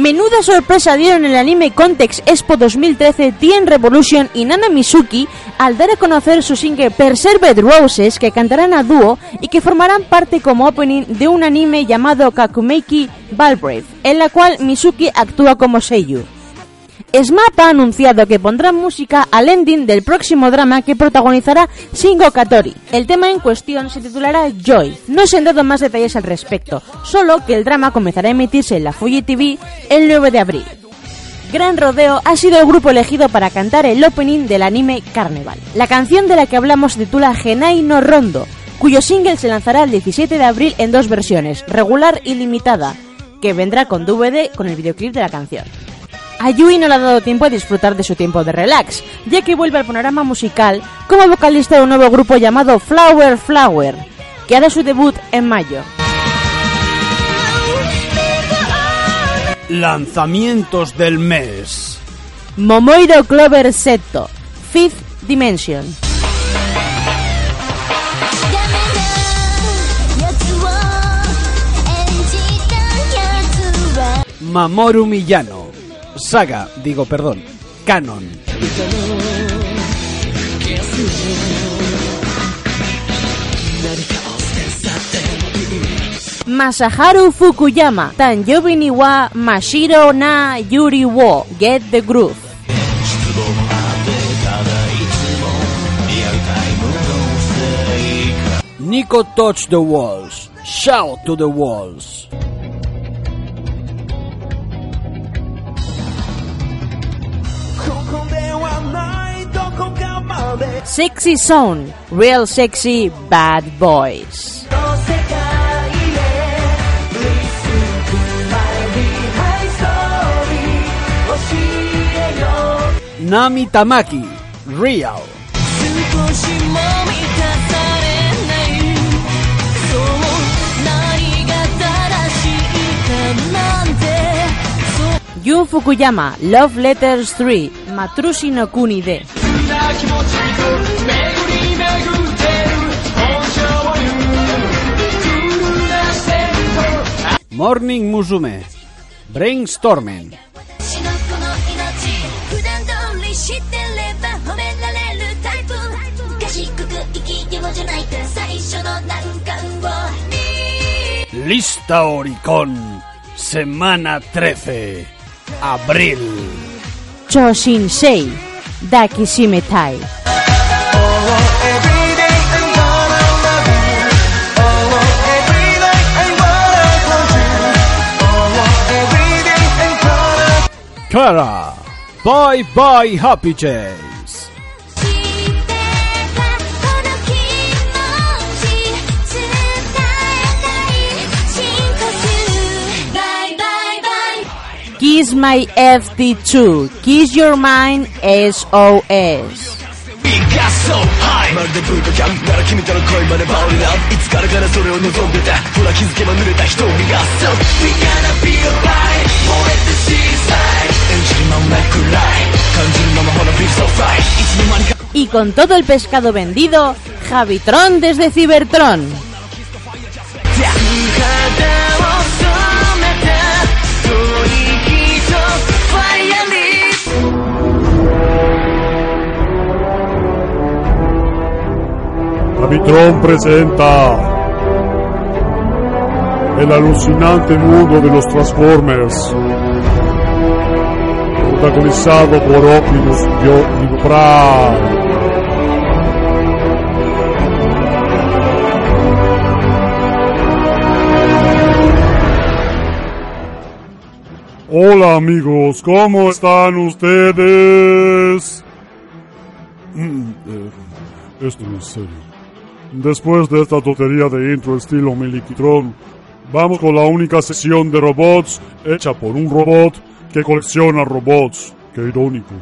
S3: Menuda sorpresa dieron el anime Context Expo 2013 Tien Revolution y Nana Mizuki al dar a conocer su single Persevered Roses que cantarán a dúo y que formarán parte como opening de un anime llamado Kakumeiki Valbrave, en la cual Mizuki actúa como Seiyu. SMAP ha anunciado que pondrán música al ending del próximo drama que protagonizará Shingo Katori. El tema en cuestión se titulará Joy. No se han dado más detalles al respecto, solo que el drama comenzará a emitirse en la Fuji TV el 9 de abril. Gran Rodeo ha sido el grupo elegido para cantar el opening del anime Carnival. La canción de la que hablamos se titula Genai no Rondo, cuyo single se lanzará el 17 de abril en dos versiones, regular y limitada, que vendrá con DVD con el videoclip de la canción. A Yui no le ha dado tiempo a disfrutar de su tiempo de relax, ya que vuelve al panorama musical como vocalista de un nuevo grupo llamado Flower Flower, que hará su debut en mayo.
S4: Lanzamientos del mes.
S3: Momoiro Clover Seto, Fifth Dimension.
S4: Mamoru Miyano. Saga, digo, perdón, Canon.
S3: Masaharu Fukuyama, Tanjobi ni wa Mashiro na Yuri wo, Get the Groove.
S4: Nico touch the walls. Shout to the walls.
S3: Sexy Zone, Real Sexy Bad Boys.
S4: Nami Tamaki, Real.
S3: Yu Fukuyama, Love Letters 3, Matrushi no Kuni de.
S7: そんな気持ちと巡り巡ってる本性を言うクールなセント
S4: Morning Musume. Brainstorming.
S7: 私のこの命普段通り知ってれば褒められるタイプ賢く生きようじゃないか最初の難関を
S4: Lista Oricon. Semana 13. Abril.
S3: Choshinsei, Dakishimetai.
S4: Clara. Bye bye Happy Chase.
S3: Kiss My FT2, Kiss Your Mind SOS.
S11: まるでブートキャンプなら君との恋までバウリラいつからからそれを望んでたほら気づけば濡れた瞳が So we gonna be alright 燃えて seaside 演じる間もなくらい感じるままほら feel so fine いつの間にか
S3: Y con todo el pescado vendido, Javitron desde Cybertron.
S12: Capitron presenta el alucinante mundo de los Transformers, protagonizado por Optimus Prime. Hola amigos, ¿cómo están ustedes? Mm, eh, Esto no es serio. Después de esta tontería de intro estilo Miliquitron, vamos con la única sesión de robots hecha por un robot que colecciona robots. Qué irónico.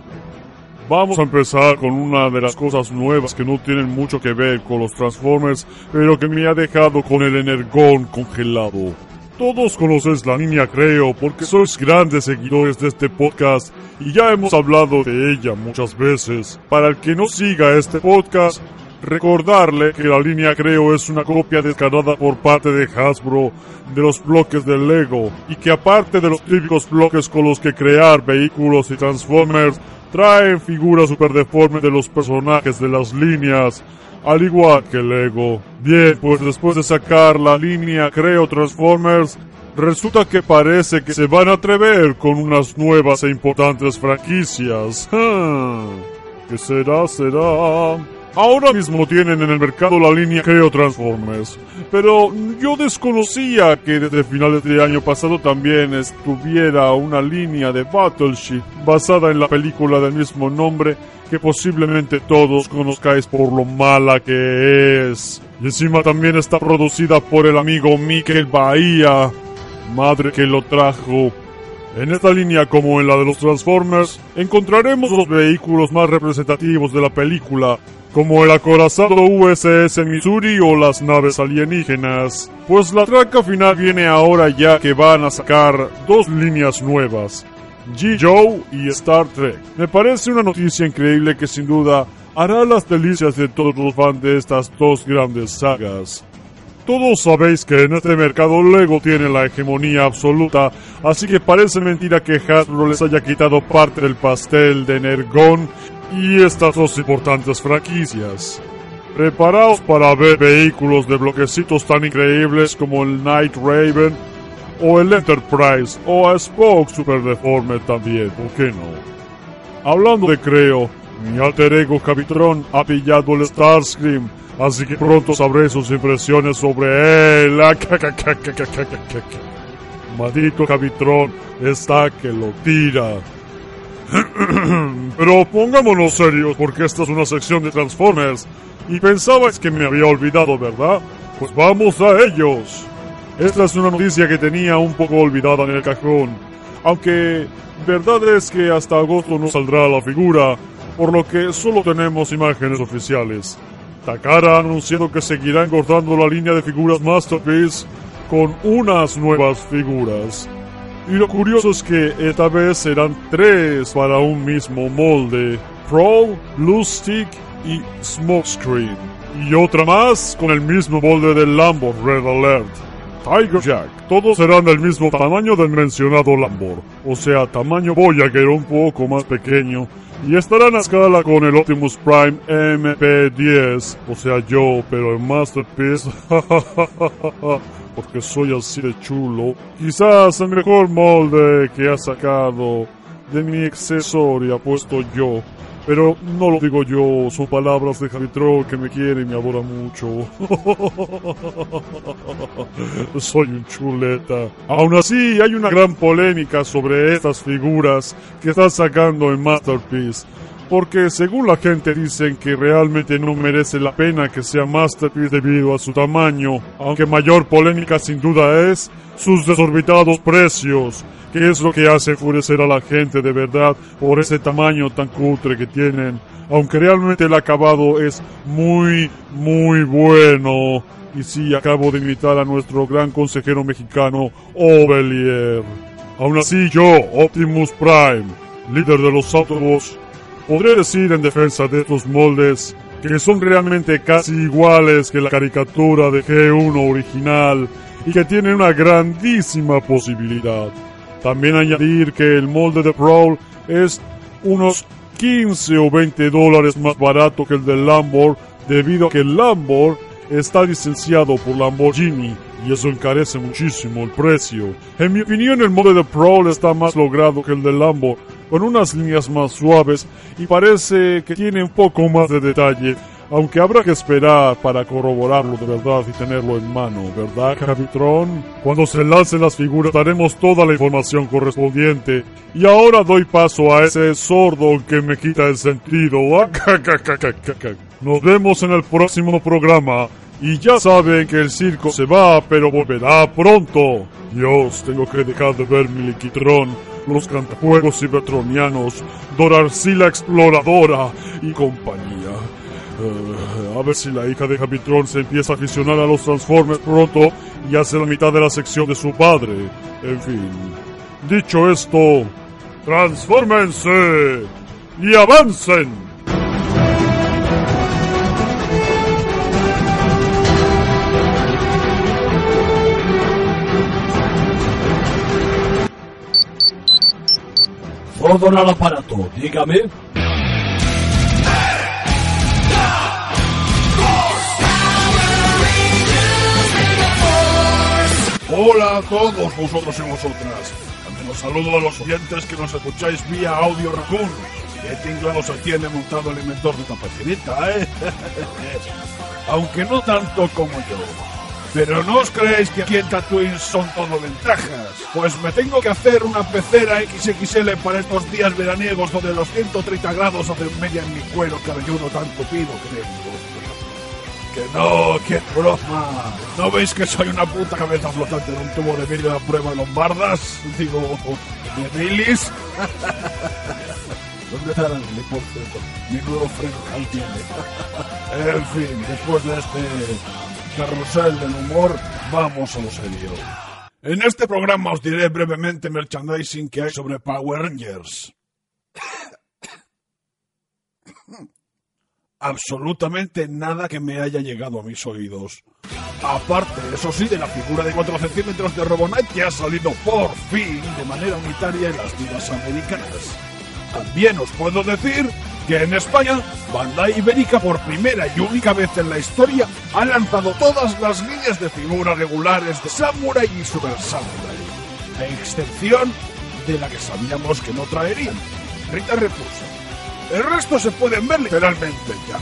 S12: Vamos a empezar con una de las cosas nuevas que no tienen mucho que ver con los Transformers, pero que me ha dejado con el energón congelado. Todos conocéis la línea Creo porque sois grandes seguidores de este podcast y ya hemos hablado de ella muchas veces. Para el que no siga este podcast, recordarle que la línea Creo es una copia descarada por parte de Hasbro de los bloques de Lego y que aparte de los típicos bloques con los que crear vehículos y Transformers, traen figuras super deformes de los personajes de las líneas al igual que Lego. Bien, pues después de sacar la línea Creo Transformers, resulta que parece que se van a atrever con unas nuevas e importantes franquicias. ¿Qué será? ¿Será? Ahora mismo tienen en el mercado la línea Creo Transformers, pero yo desconocía que desde finales de año pasado también estuviera una línea de Battleship basada en la película del mismo nombre que posiblemente todos conozcáis por lo mala que es. Y encima también está producida por el amigo Mikel Bahía, madre que lo trajo. En esta línea, como en la de los Transformers, encontraremos los vehículos más representativos de la película, como el acorazado USS Missouri o las naves alienígenas. Pues la traca final viene ahora ya que van a sacar dos líneas nuevas, G. Joe y Star Trek. Me parece una noticia increíble que sin duda hará las delicias de todos los fans de estas dos grandes sagas. Todos sabéis que en este mercado Lego tiene la hegemonía absoluta, así que parece mentira que Hasbro les haya quitado parte del pastel de Nergon y estas dos importantes franquicias. Preparaos para ver vehículos de bloquecitos tan increíbles como el Night Raven o el Enterprise o a Spock Super Deforme también, ¿por qué no? Hablando de Creo, Mi alter ego Capitron ha pillado el Starscream, así que pronto sabré sus impresiones sobre él. Maldito Cabitrón está que lo tira. Pero pongámonos serios porque esta es una sección de Transformers y pensabais que me había olvidado, ¿verdad? Pues vamos a ellos. Esta es una noticia que tenía un poco olvidada en el cajón. Aunque, verdad es que hasta agosto no saldrá la figura, por lo que solo tenemos imágenes oficiales. Takara ha anunciado que seguirá engordando la línea de figuras Masterpiece con unas nuevas figuras. Y lo curioso es que esta vez serán tres para un mismo molde. Pro, Blue Stick y Smokescreen. Y otra más con el mismo molde del Lambo Red Alert. Tiger Jack, todos serán del mismo tamaño del mencionado Lambor, o sea, tamaño Voyager un poco más pequeño, y estarán a escala con el Optimus Prime MP10, o sea yo, pero en Masterpiece, porque soy así de chulo. Quizás el mejor molde que ha sacado de mi accesorio puesto yo. Pero no lo digo yo, son palabras de Javitro que me quiere y me adora mucho. Soy un chuleta. Aún así, hay una gran polémica sobre estas figuras que están sacando en Masterpiece. Porque según la gente dicen que realmente no merece la pena que sea Masterpiece debido a su tamaño, aunque mayor polémica sin duda es sus desorbitados precios, que es lo que hace enfurecer a la gente de verdad por ese tamaño tan cutre que tienen, aunque realmente el acabado es muy, muy bueno. Y sí, acabo de invitar a nuestro gran consejero mexicano, Ovelier. Aún así yo, Optimus Prime, líder de los Autobots, podré decir en defensa de estos moldes que son realmente casi iguales que la caricatura de G1 original y que tienen una grandísima posibilidad. También añadir que el molde de Prowl es unos 15 o 20 dólares más barato que el del Lambor debido a que Lambor está licenciado por Lamborghini y eso encarece muchísimo el precio. En mi opinión el molde de Prowl está más logrado que el del Lambo, con unas líneas más suaves y parece que tiene un poco más de detalle, aunque habrá que esperar para corroborarlo de verdad y tenerlo en mano, ¿verdad, Capitron? Cuando se lancen las figuras daremos toda la información correspondiente. Y ahora doy paso a ese sordo que me quita el sentido. Nos vemos en el próximo programa. Y ya saben que el circo se va, pero volverá pronto. Dios, tengo que dejar de ver Miliquitrón, los cantajuegos cibertronianos, Dorarcila Exploradora y compañía. Eh, a ver si la hija de Capitron se empieza a aficionar a los Transformers pronto y hace la mitad de la sección de su padre. En fin. Dicho esto, transfórmense y avancen.
S5: Fordon al aparato, dígame.
S12: Hola a todos vosotros y vosotras. También os saludo a los oyentes que nos escucháis vía Audio Raccoon. Que tinglados se tiene montado el inventor de esta pacinita, ¿eh? Aunque no tanto como yo. Pero no os creéis que aquí en Tatooine son todo ventajas. Pues me tengo que hacer una pecera XXL para estos días veraniegos donde los 130 grados hacen media en mi cuero cabelludo tan tupido que tengo. Que no, que broma. ¿No veis que soy una puta cabeza flotante en un tubo de vidrio de prueba de lombardas? Digo, de bilis. ¿Dónde está Dante, por? Mi nuevo freno tiene. en fin, después de este carrusel del humor, vamos a lo serio. En este programa os diré brevemente merchandising que hay sobre Power Rangers. Absolutamente nada que me haya llegado a mis oídos. Aparte, eso sí, de la figura de 4 centímetros de Robonite que ha salido por fin de manera unitaria en las tiendas americanas. También os puedo decir que en España, Bandai Ibérica por primera y única vez en la historia ha lanzado todas las líneas de figuras regulares de Samurai y Super Samurai, a excepción de la que sabíamos que no traerían, Rita Repulsa.
S5: El resto se pueden ver literalmente ya.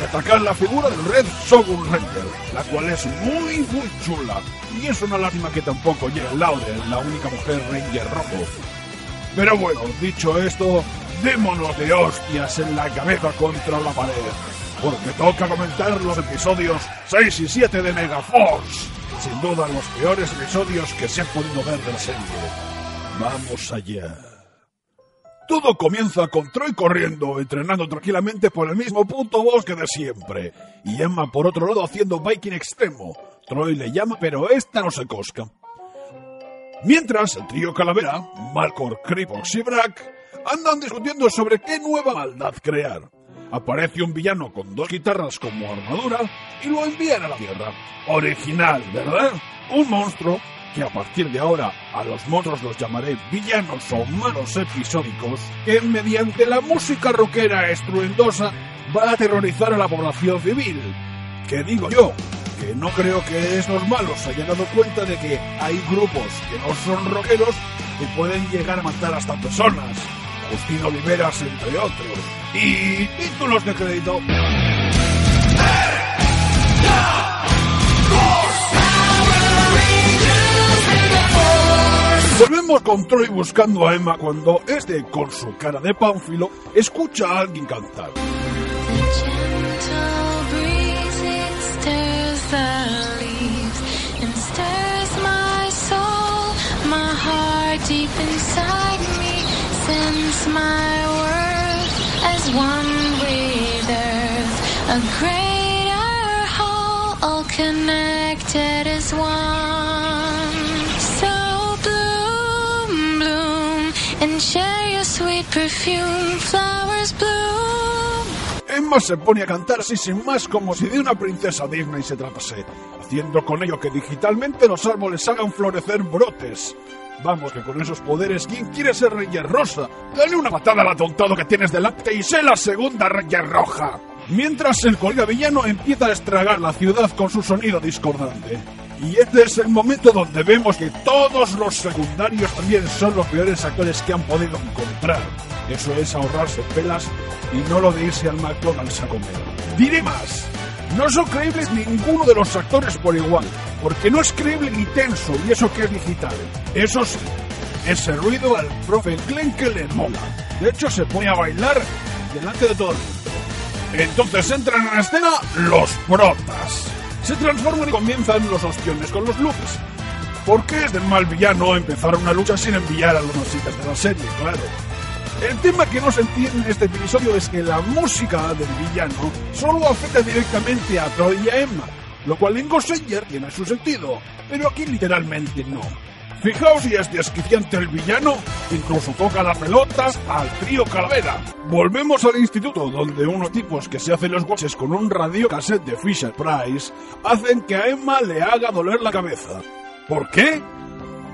S5: Destacar la figura del Red Shogun Ranger, la cual es muy muy chula. Y es una lástima que tampoco llega Laurel, la única mujer Ranger rojo. Pero bueno, dicho esto, démonos de hostias en la cabeza contra la pared. Porque toca comentar los episodios 6 y 7 de Megaforce. Sin duda los peores episodios que se han podido ver de la serie. Vamos allá. Todo comienza con Troy corriendo, entrenando tranquilamente por el mismo puto bosque de siempre. Y Emma por otro lado haciendo biking extremo. Troy le llama, pero esta no se cosca. Mientras, el trío Calavera, Malcor, Kripox y Brack andan discutiendo sobre qué nueva maldad crear. Aparece un villano con dos guitarras como armadura y lo envían a la Tierra. Original, ¿verdad? Un monstruo que a partir de ahora a los monstruos los llamaré villanos o malos episódicos, que mediante la música rockera estruendosa va a aterrorizar a la población civil. Que digo yo, que no creo que estos malos hayan dado cuenta de que hay grupos que no son rockeros que pueden llegar a matar hasta personas. Agustín Oliveras, entre otros. Y títulos de crédito. Volvemos con Troy buscando a Emma cuando este, con su cara de pánfilo, escucha a alguien cantar.
S13: gentle breeze my worth as one earth. A greater whole all connected as one. So bloom bloom and share your sweet perfume. Flowers bloom.
S5: Emma se pone a cantar así sin más como si de una princesa Disney se tratase, haciendo con ello que digitalmente los árboles hagan florecer brotes. Vamos, que con esos poderes, ¿quién quiere ser Ranger Rosa? Dale una patada al atontado que tienes delante y sé la segunda Ranger Roja. Mientras el colega villano empieza a estragar la ciudad con su sonido discordante. Y este es el momento donde vemos que todos los secundarios también son los peores actores que han podido encontrar. Eso es ahorrarse pelas y no lo de irse al McDonald's a comer. Diré más. No son creíbles ninguno de los actores por igual, porque no es creíble ni tenso, y eso que es digital. Eso sí, ese ruido al profe Glenn que le mola. De hecho, se pone a bailar delante de todo el mundo. Entonces entran en la escena los protas. Se transforman y comienzan los ostiones con los luces. Porque es del mal villano empezar una lucha sin enviar a los nositas de la serie, claro. El tema que no se entiende en este episodio es que la música del villano solo afecta directamente a Troy y a Emma, lo cual en Ghost Ranger tiene su sentido, pero aquí literalmente no. Fijaos si es desquiciante el villano, incluso toca las pelotas al trío Calavera. Volvemos al instituto, donde unos tipos que se hacen los guaches con un radio cassette de Fisher Price hacen que a Emma le haga doler la cabeza. ¿Por qué?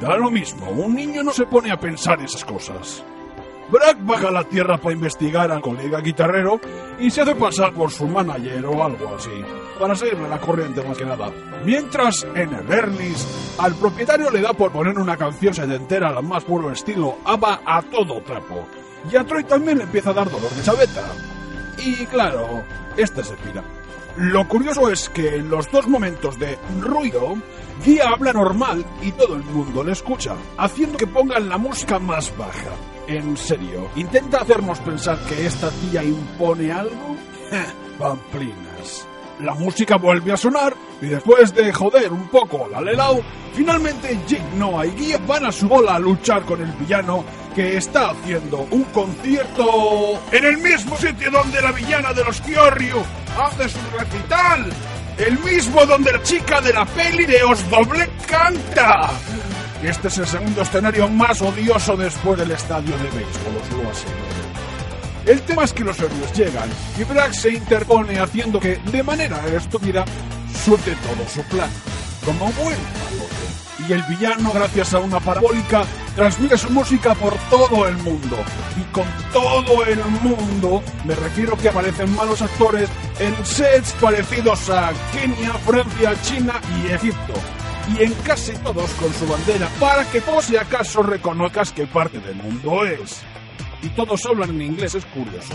S5: Da lo mismo, un niño no se pone a pensar esas cosas. Brack baja a la tierra para investigar al colega guitarrero y se hace pasar por su manager o algo así, para seguirle la corriente más que nada. Mientras, en el al propietario le da por poner una canción setentera al más puro estilo ABBA a todo trapo. Y a Troy también le empieza a dar dolor de chaveta. Y claro, este se pira. Lo curioso es que en los dos momentos de ruido, Guía habla normal y todo el mundo le escucha, haciendo que pongan la música más baja. En serio, ¿intenta hacernos pensar que esta tía impone algo? Pamplinas. La música vuelve a sonar y después de joder un poco la Lelau, finalmente Jig, Noah y Guía van a su bola a luchar con el villano que está haciendo un concierto en el mismo sitio donde la villana de los Kyoryu hace su recital. El mismo donde la chica de la peli de Os Doble Este es el segundo escenario más odioso después del estadio de béisbol, os lo aseguro. El tema es que los héroes llegan y Brack se interpone haciendo que, de manera estúpida, suelte todo su plan, como buen palote. Y el villano, gracias a una parabólica, transmite su música por todo el mundo. Y con todo el mundo me refiero que aparecen malos actores en sets parecidos a Kenia, Francia, China y Egipto. Y en casi todos con su bandera para que por si acaso reconozcas qué parte del mundo es. y todos hablan en inglés, es curioso.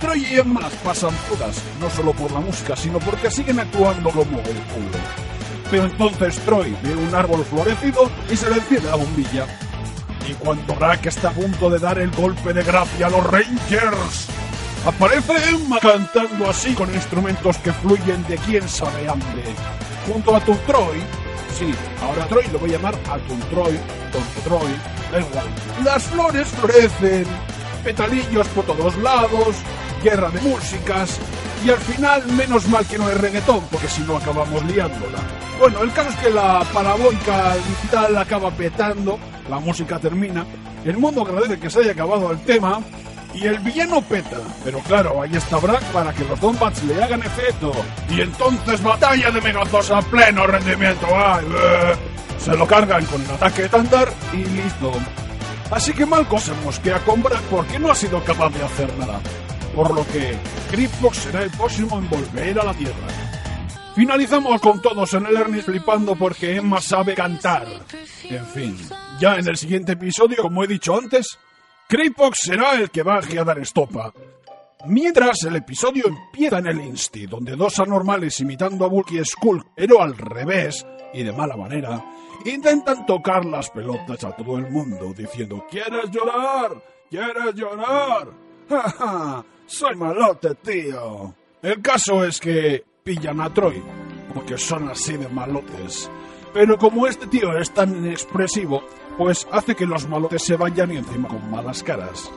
S5: Troy y Emma las pasan todas, no solo por la música, sino porque siguen actuando como el culo. Pero entonces Troy ve un árbol florecido y se le enciende la bombilla. Y cuando Brack está a punto de dar el golpe de gracia a los Rangers, aparece Emma cantando así con instrumentos que fluyen de quién sabe dónde. Junto a tu Troy, sí, ahora Troy lo voy a llamar a tu Troy, tonto Troy, da igual. Las flores florecen, petalillos por todos lados, guerra de músicas, y al final, menos mal que no es reggaetón, porque si no acabamos liándola. Bueno, el caso es que la parabólica digital acaba petando, la música termina, el mundo agradece que se haya acabado el tema, y el villano peta. Pero claro, ahí está Brack para que los combats le hagan efecto. Y entonces batalla de Megazords a pleno rendimiento. ¡Ay! Se lo cargan con el ataque estándar y listo. Así que Malco se mosquea con Brack porque no ha sido capaz de hacer nada. Por lo que Gripbox será el próximo en volver a la Tierra. Finalizamos con todos en el Ernest flipando porque Emma sabe cantar. En fin, ya en el siguiente episodio, como he dicho antes, Creepox será el que baje a dar estopa. Mientras el episodio empieza en el Insti, donde dos anormales imitando a Bulky Skull, pero al revés y de mala manera, intentan tocar las pelotas a todo el mundo diciendo ¿Quieres llorar? ¿Quieres llorar? ¡Ja, ja! Soy malote, tío. El caso es que pillan a Troy, porque son así de malotes. Pero como este tío es tan inexpresivo, pues hace que los malotes se vayan y encima con malas caras.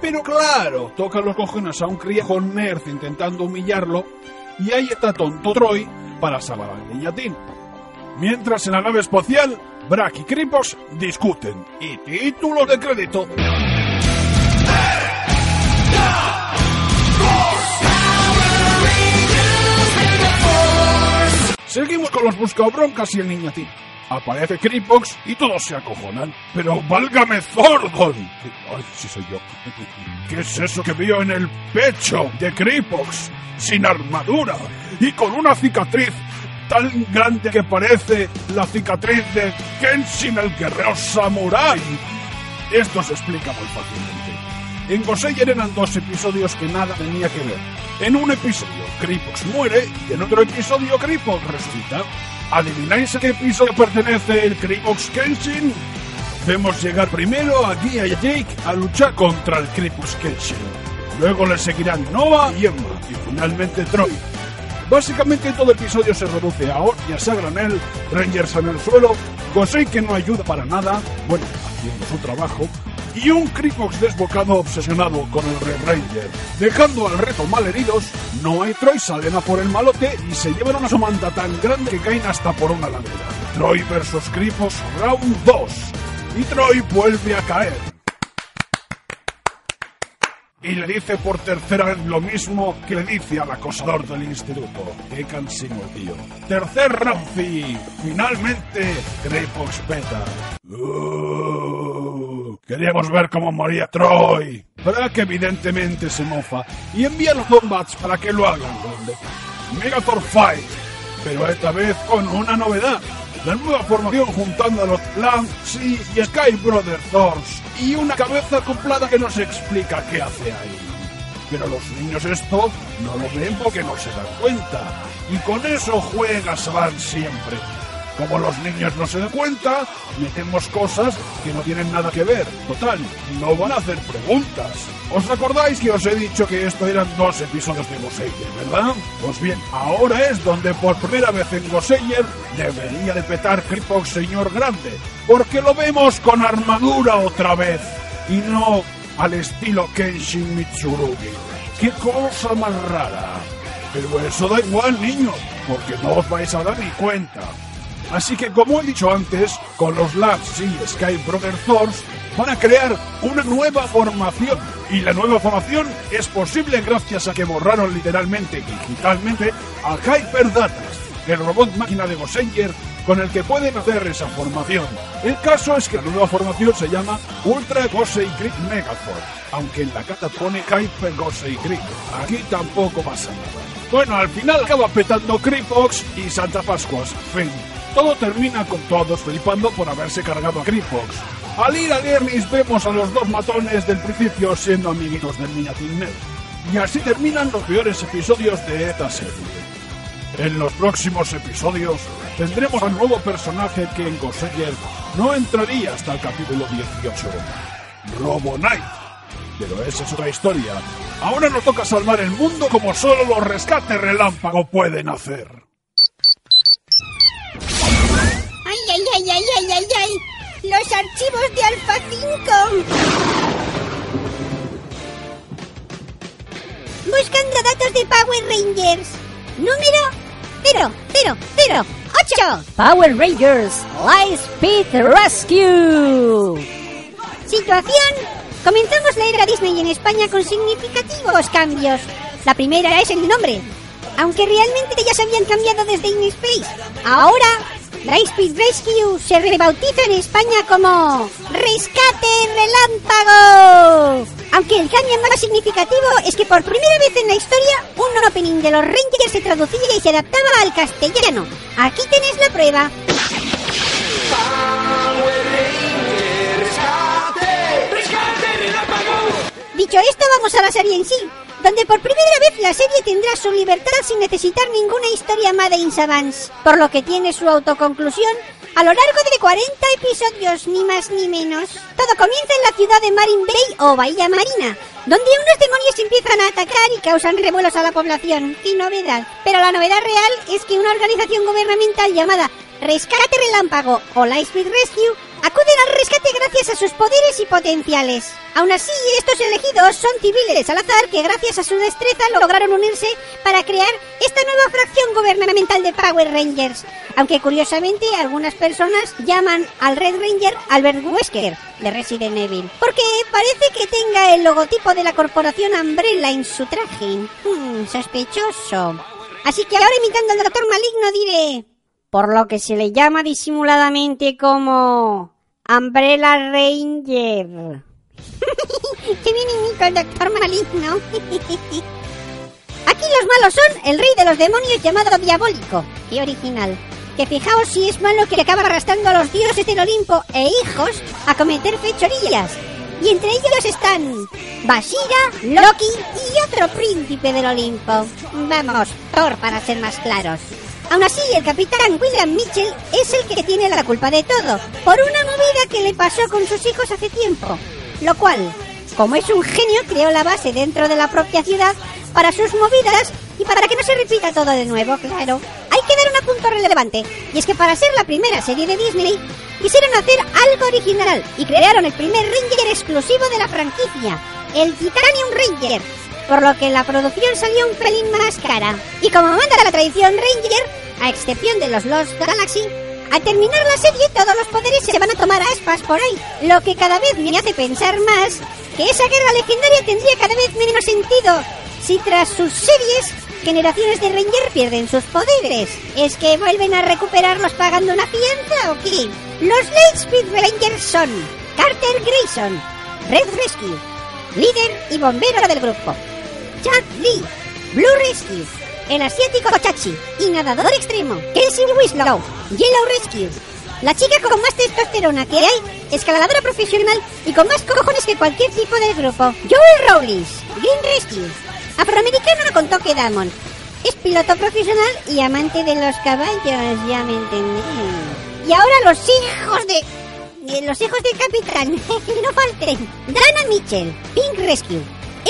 S5: Pero claro, toca los cojones a un criejo nerd intentando humillarlo, y ahí está tonto Troy para salvar al niñatín. Mientras en la nave espacial, Brack y Kripos discuten. Y título de crédito. Seguimos con los buscabroncas y el niñatín. Aparece Kripox y todos se acojonan. Pero válgame Zordon. Ay, sí soy yo. ¿Qué es eso que veo en el pecho de Kripox? Sin armadura y con una cicatriz tan grande que parece la cicatriz de Kenshin el guerrero samurái. Esto se explica muy fácilmente. En Goseier eran dos episodios que nada tenía que ver. En un episodio, Kripox muere y en otro episodio, Kripox resucita. ¿Adivináis a qué episodio pertenece el Kripox Kenshin? Vemos llegar primero a Guía y a Jake a luchar contra el Kripox Kenshin. Luego le seguirán Nova y Emma y finalmente Troy. Básicamente todo episodio se reduce a hostias a granel, Rangers en el suelo, Gosei que no ayuda para nada, bueno, haciendo su trabajo, y un Kripox desbocado obsesionado con el Red Ranger. Dejando al reto malheridos, Noah y Troy salen a por el malote y se llevan una somanta tan grande que caen hasta por una ladera. Troy versus Kripox Round 2. Y Troy vuelve a caer. Y le dice por tercera vez lo mismo que le dice al acosador del instituto. Qué cansino, tío. Tercer round finalmente Kripox peta. Uh, queríamos ver cómo moría Troy. Brack evidentemente se mofa y envía a los Zombats para que lo hagan. Megathor Fight. Pero esta vez con una novedad. La nueva formación juntando a los Lance y Sky Brother Thors. Y una cabeza acoplada que no se explica qué hace ahí. Pero los niños esto no lo ven porque no se dan cuenta. Y con eso juega Saban siempre. Como los niños no se dan cuenta, metemos cosas que no tienen nada que ver. Total, no van a hacer preguntas. ¿Os acordáis que os he dicho que esto eran dos episodios de Goseier, verdad? Pues bien, ahora es donde por primera vez en Goseier debería de petar Señor Grande, porque lo vemos con armadura otra vez, y no al estilo Kenshin Mitsurugi. ¡Qué cosa más rara! Pero eso da igual, niños, porque no os vais a dar ni cuenta. Así que, como he dicho antes, con los Labs y Sky Thors van a crear una nueva formación. Y la nueva formación es posible gracias a que borraron literalmente digitalmente a Hyper Datas, el robot máquina de Gosenger con el que pueden hacer esa formación. El caso es que la nueva formación se llama Ultra Gosei Grid Megazord, aunque en la carta pone Hyper Gosei Grid. Aquí tampoco pasa nada. Bueno, al final acaba petando Kripox y Santa Pascuas. Fin. Todo termina con todos flipando por haberse cargado a Greenfox. Al ir a Guernis vemos a los dos matones del principio siendo amiguitos del niñatín Ned. Y así terminan los peores episodios de esta serie. En los próximos episodios tendremos al nuevo personaje que en Goseyer no entraría hasta el capítulo 18, Robo Knight. Pero esa es otra historia. Ahora nos toca salvar el mundo como solo los rescates relámpago pueden hacer.
S14: ¡Los archivos de Alpha 5! Buscando datos de Power Rangers. Número 00008.
S3: Power Rangers Lightspeed Rescue.
S14: Situación. Comenzamos la era Disney en España con significativos cambios. La primera es el nombre. Aunque realmente ya se habían cambiado desde In Space. Lightspeed Rescue se rebautiza en España como Rescate Relámpago. Aunque el cambio más significativo es que por primera vez en la historia un opening de los Rangers se traducía y se adaptaba al castellano. Aquí tenéis la prueba. Dicho esto, vamos a la serie en sí, donde por primera vez la serie tendrá su libertad sin necesitar ninguna historia Made in Savants, por lo que tiene su autoconclusión a lo largo de 40 episodios, ni más ni menos. Todo comienza en la ciudad de Marine Bay o Bahía Marina, donde unos demonios empiezan a atacar y causan revuelos a la población. ¡Qué novedad! Pero la novedad real es que una organización gubernamental llamada Rescate Relámpago o Lightspeed Rescue acuden al rescate gracias a sus poderes y potenciales. Aún así, estos elegidos son civiles al azar que gracias a su destreza lograron unirse para crear esta nueva fracción gubernamental de Power Rangers. Aunque curiosamente algunas personas llaman al Red Ranger Albert Wesker de Resident Evil, porque parece que tenga el logotipo de la corporación Umbrella en su traje. Hmm, sospechoso. Así que ahora imitando al doctor maligno diré por lo que se le llama disimuladamente como Umbrella Ranger. ¡Qué bien imita el doctor maligno! Aquí los malos son el rey de los demonios llamado Diabólico. ¡Qué original! Que fijaos si es malo que acaba arrastrando a los dioses del Olimpo e hijos a cometer fechorías. Y entre ellos están Bashira, Loki y otro príncipe del Olimpo. Vamos, Thor para ser más claros. Aún así, el capitán William Mitchell es el que tiene la culpa de todo, por una movida que le pasó con sus hijos hace tiempo. Lo cual, como es un genio, creó la base dentro de la propia ciudad para sus movidas y para que no se repita todo de nuevo, claro. Hay que dar un apunto relevante, y es que para ser la primera serie de Disney, quisieron hacer algo original y crearon el primer Ranger exclusivo de la franquicia, el Titanium Ranger, por lo que la producción salió un pelín más cara. Y como manda la tradición Ranger, a excepción de los Lost Galaxy, al terminar la serie todos los poderes se van a tomar a aspas por ahí, lo que cada vez me hace pensar más que esa guerra legendaria tendría cada vez menos sentido si tras sus series generaciones de Ranger pierden sus poderes. ¿Es que vuelven a recuperarlos pagando una fianza o qué? Los Lightspeed Rangers son Carter Grayson, Red Rescue, líder y bombero del grupo. Chad Lee, Blue Rescue, el asiático Chachi y nadador extremo, Kelsey Winslow, Yellow Rescue. La chica con más testosterona que hay, escaladora profesional y con más cojones que cualquier tipo del grupo, Joel Rowlings, Green Rescue, afroamericano con toque Damon. Es piloto profesional y amante de los caballos, ya me entendí. Y ahora los hijos de... de los hijos del capitán, no falten. Dana Mitchell, Pink Rescue,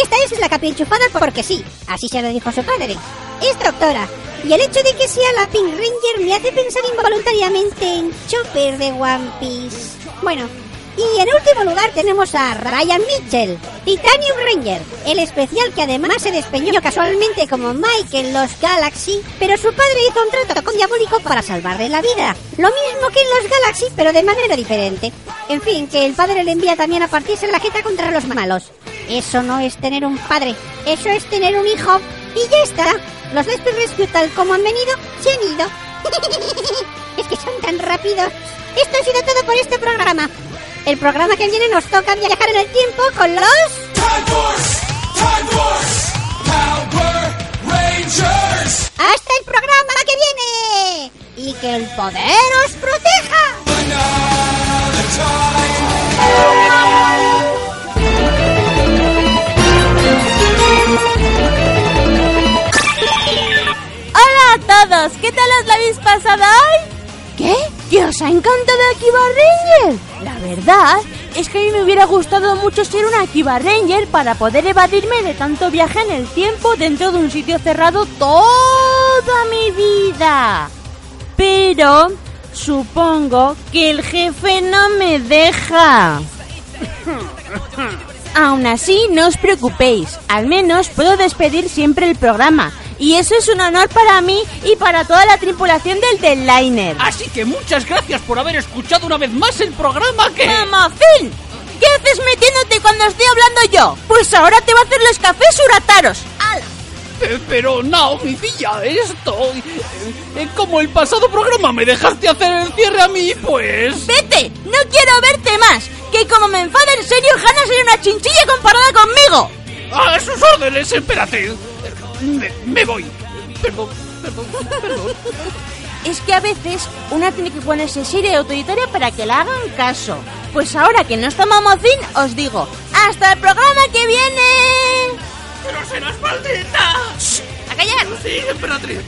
S14: esta es la capienchufada porque sí, así se lo dijo su padre. Es doctora, y el hecho de que sea la Pink Ranger me hace pensar involuntariamente en Chopper de One Piece. Bueno, y en último lugar tenemos a Ryan Mitchell, Titanium Ranger, el especial que además se despeñó casualmente como Mike en los Galaxy, pero su padre hizo un trato con Diabólico para salvarle la vida. Lo mismo que en los Galaxy, pero de manera diferente. En fin, que el padre le envía también a partirse la jeta contra los malos. Eso no es tener un padre, eso es tener un hijo. Y ya está. Los Lesbian Rescue tal como han venido, se han ido. es que son tan rápidos. Esto ha sido todo por este programa. El programa que viene nos toca viajar en el tiempo con los... Hasta el programa que viene. Y que Que el poder os proteja.
S3: Hola a todos, ¿qué tal os la habéis pasado hoy? ¿Que os ha encantado Akiba Ranger? La verdad es que a mí me hubiera gustado mucho ser una Akiba Ranger para poder evadirme de tanto viaje en el tiempo dentro de un sitio cerrado toda mi vida. Pero supongo que el jefe no me deja. Aún así, no os preocupéis, al menos puedo despedir siempre el programa. Y eso es un honor para mí y para toda la tripulación del Deadliner.
S4: Así que muchas gracias por haber escuchado una vez más el programa que...
S3: ¡Mamacín! ¿Qué haces metiéndote cuando estoy hablando yo? Pues ahora te va a hacer los cafés urataros. ¡Hala!
S4: Eh, Pero Naomi, pilla esto. Eh, Como el pasado programa me dejaste hacer el cierre a mí, pues...
S3: ¡Vete! ¡No quiero verte más! Que como me enfada en serio, Hannah sería una chinchilla comparada conmigo.
S4: A sus órdenes, espérate. Me, me voy. Perdón, perdón, perdón.
S3: Es que a veces una tiene que ponerse seria y autoritaria para que le hagan caso. Pues ahora que no está Mamocín, os digo, ¡hasta el programa que viene!
S4: ¡Pero serás maldita!
S3: ¡A callar!
S4: Sí, emperatriz.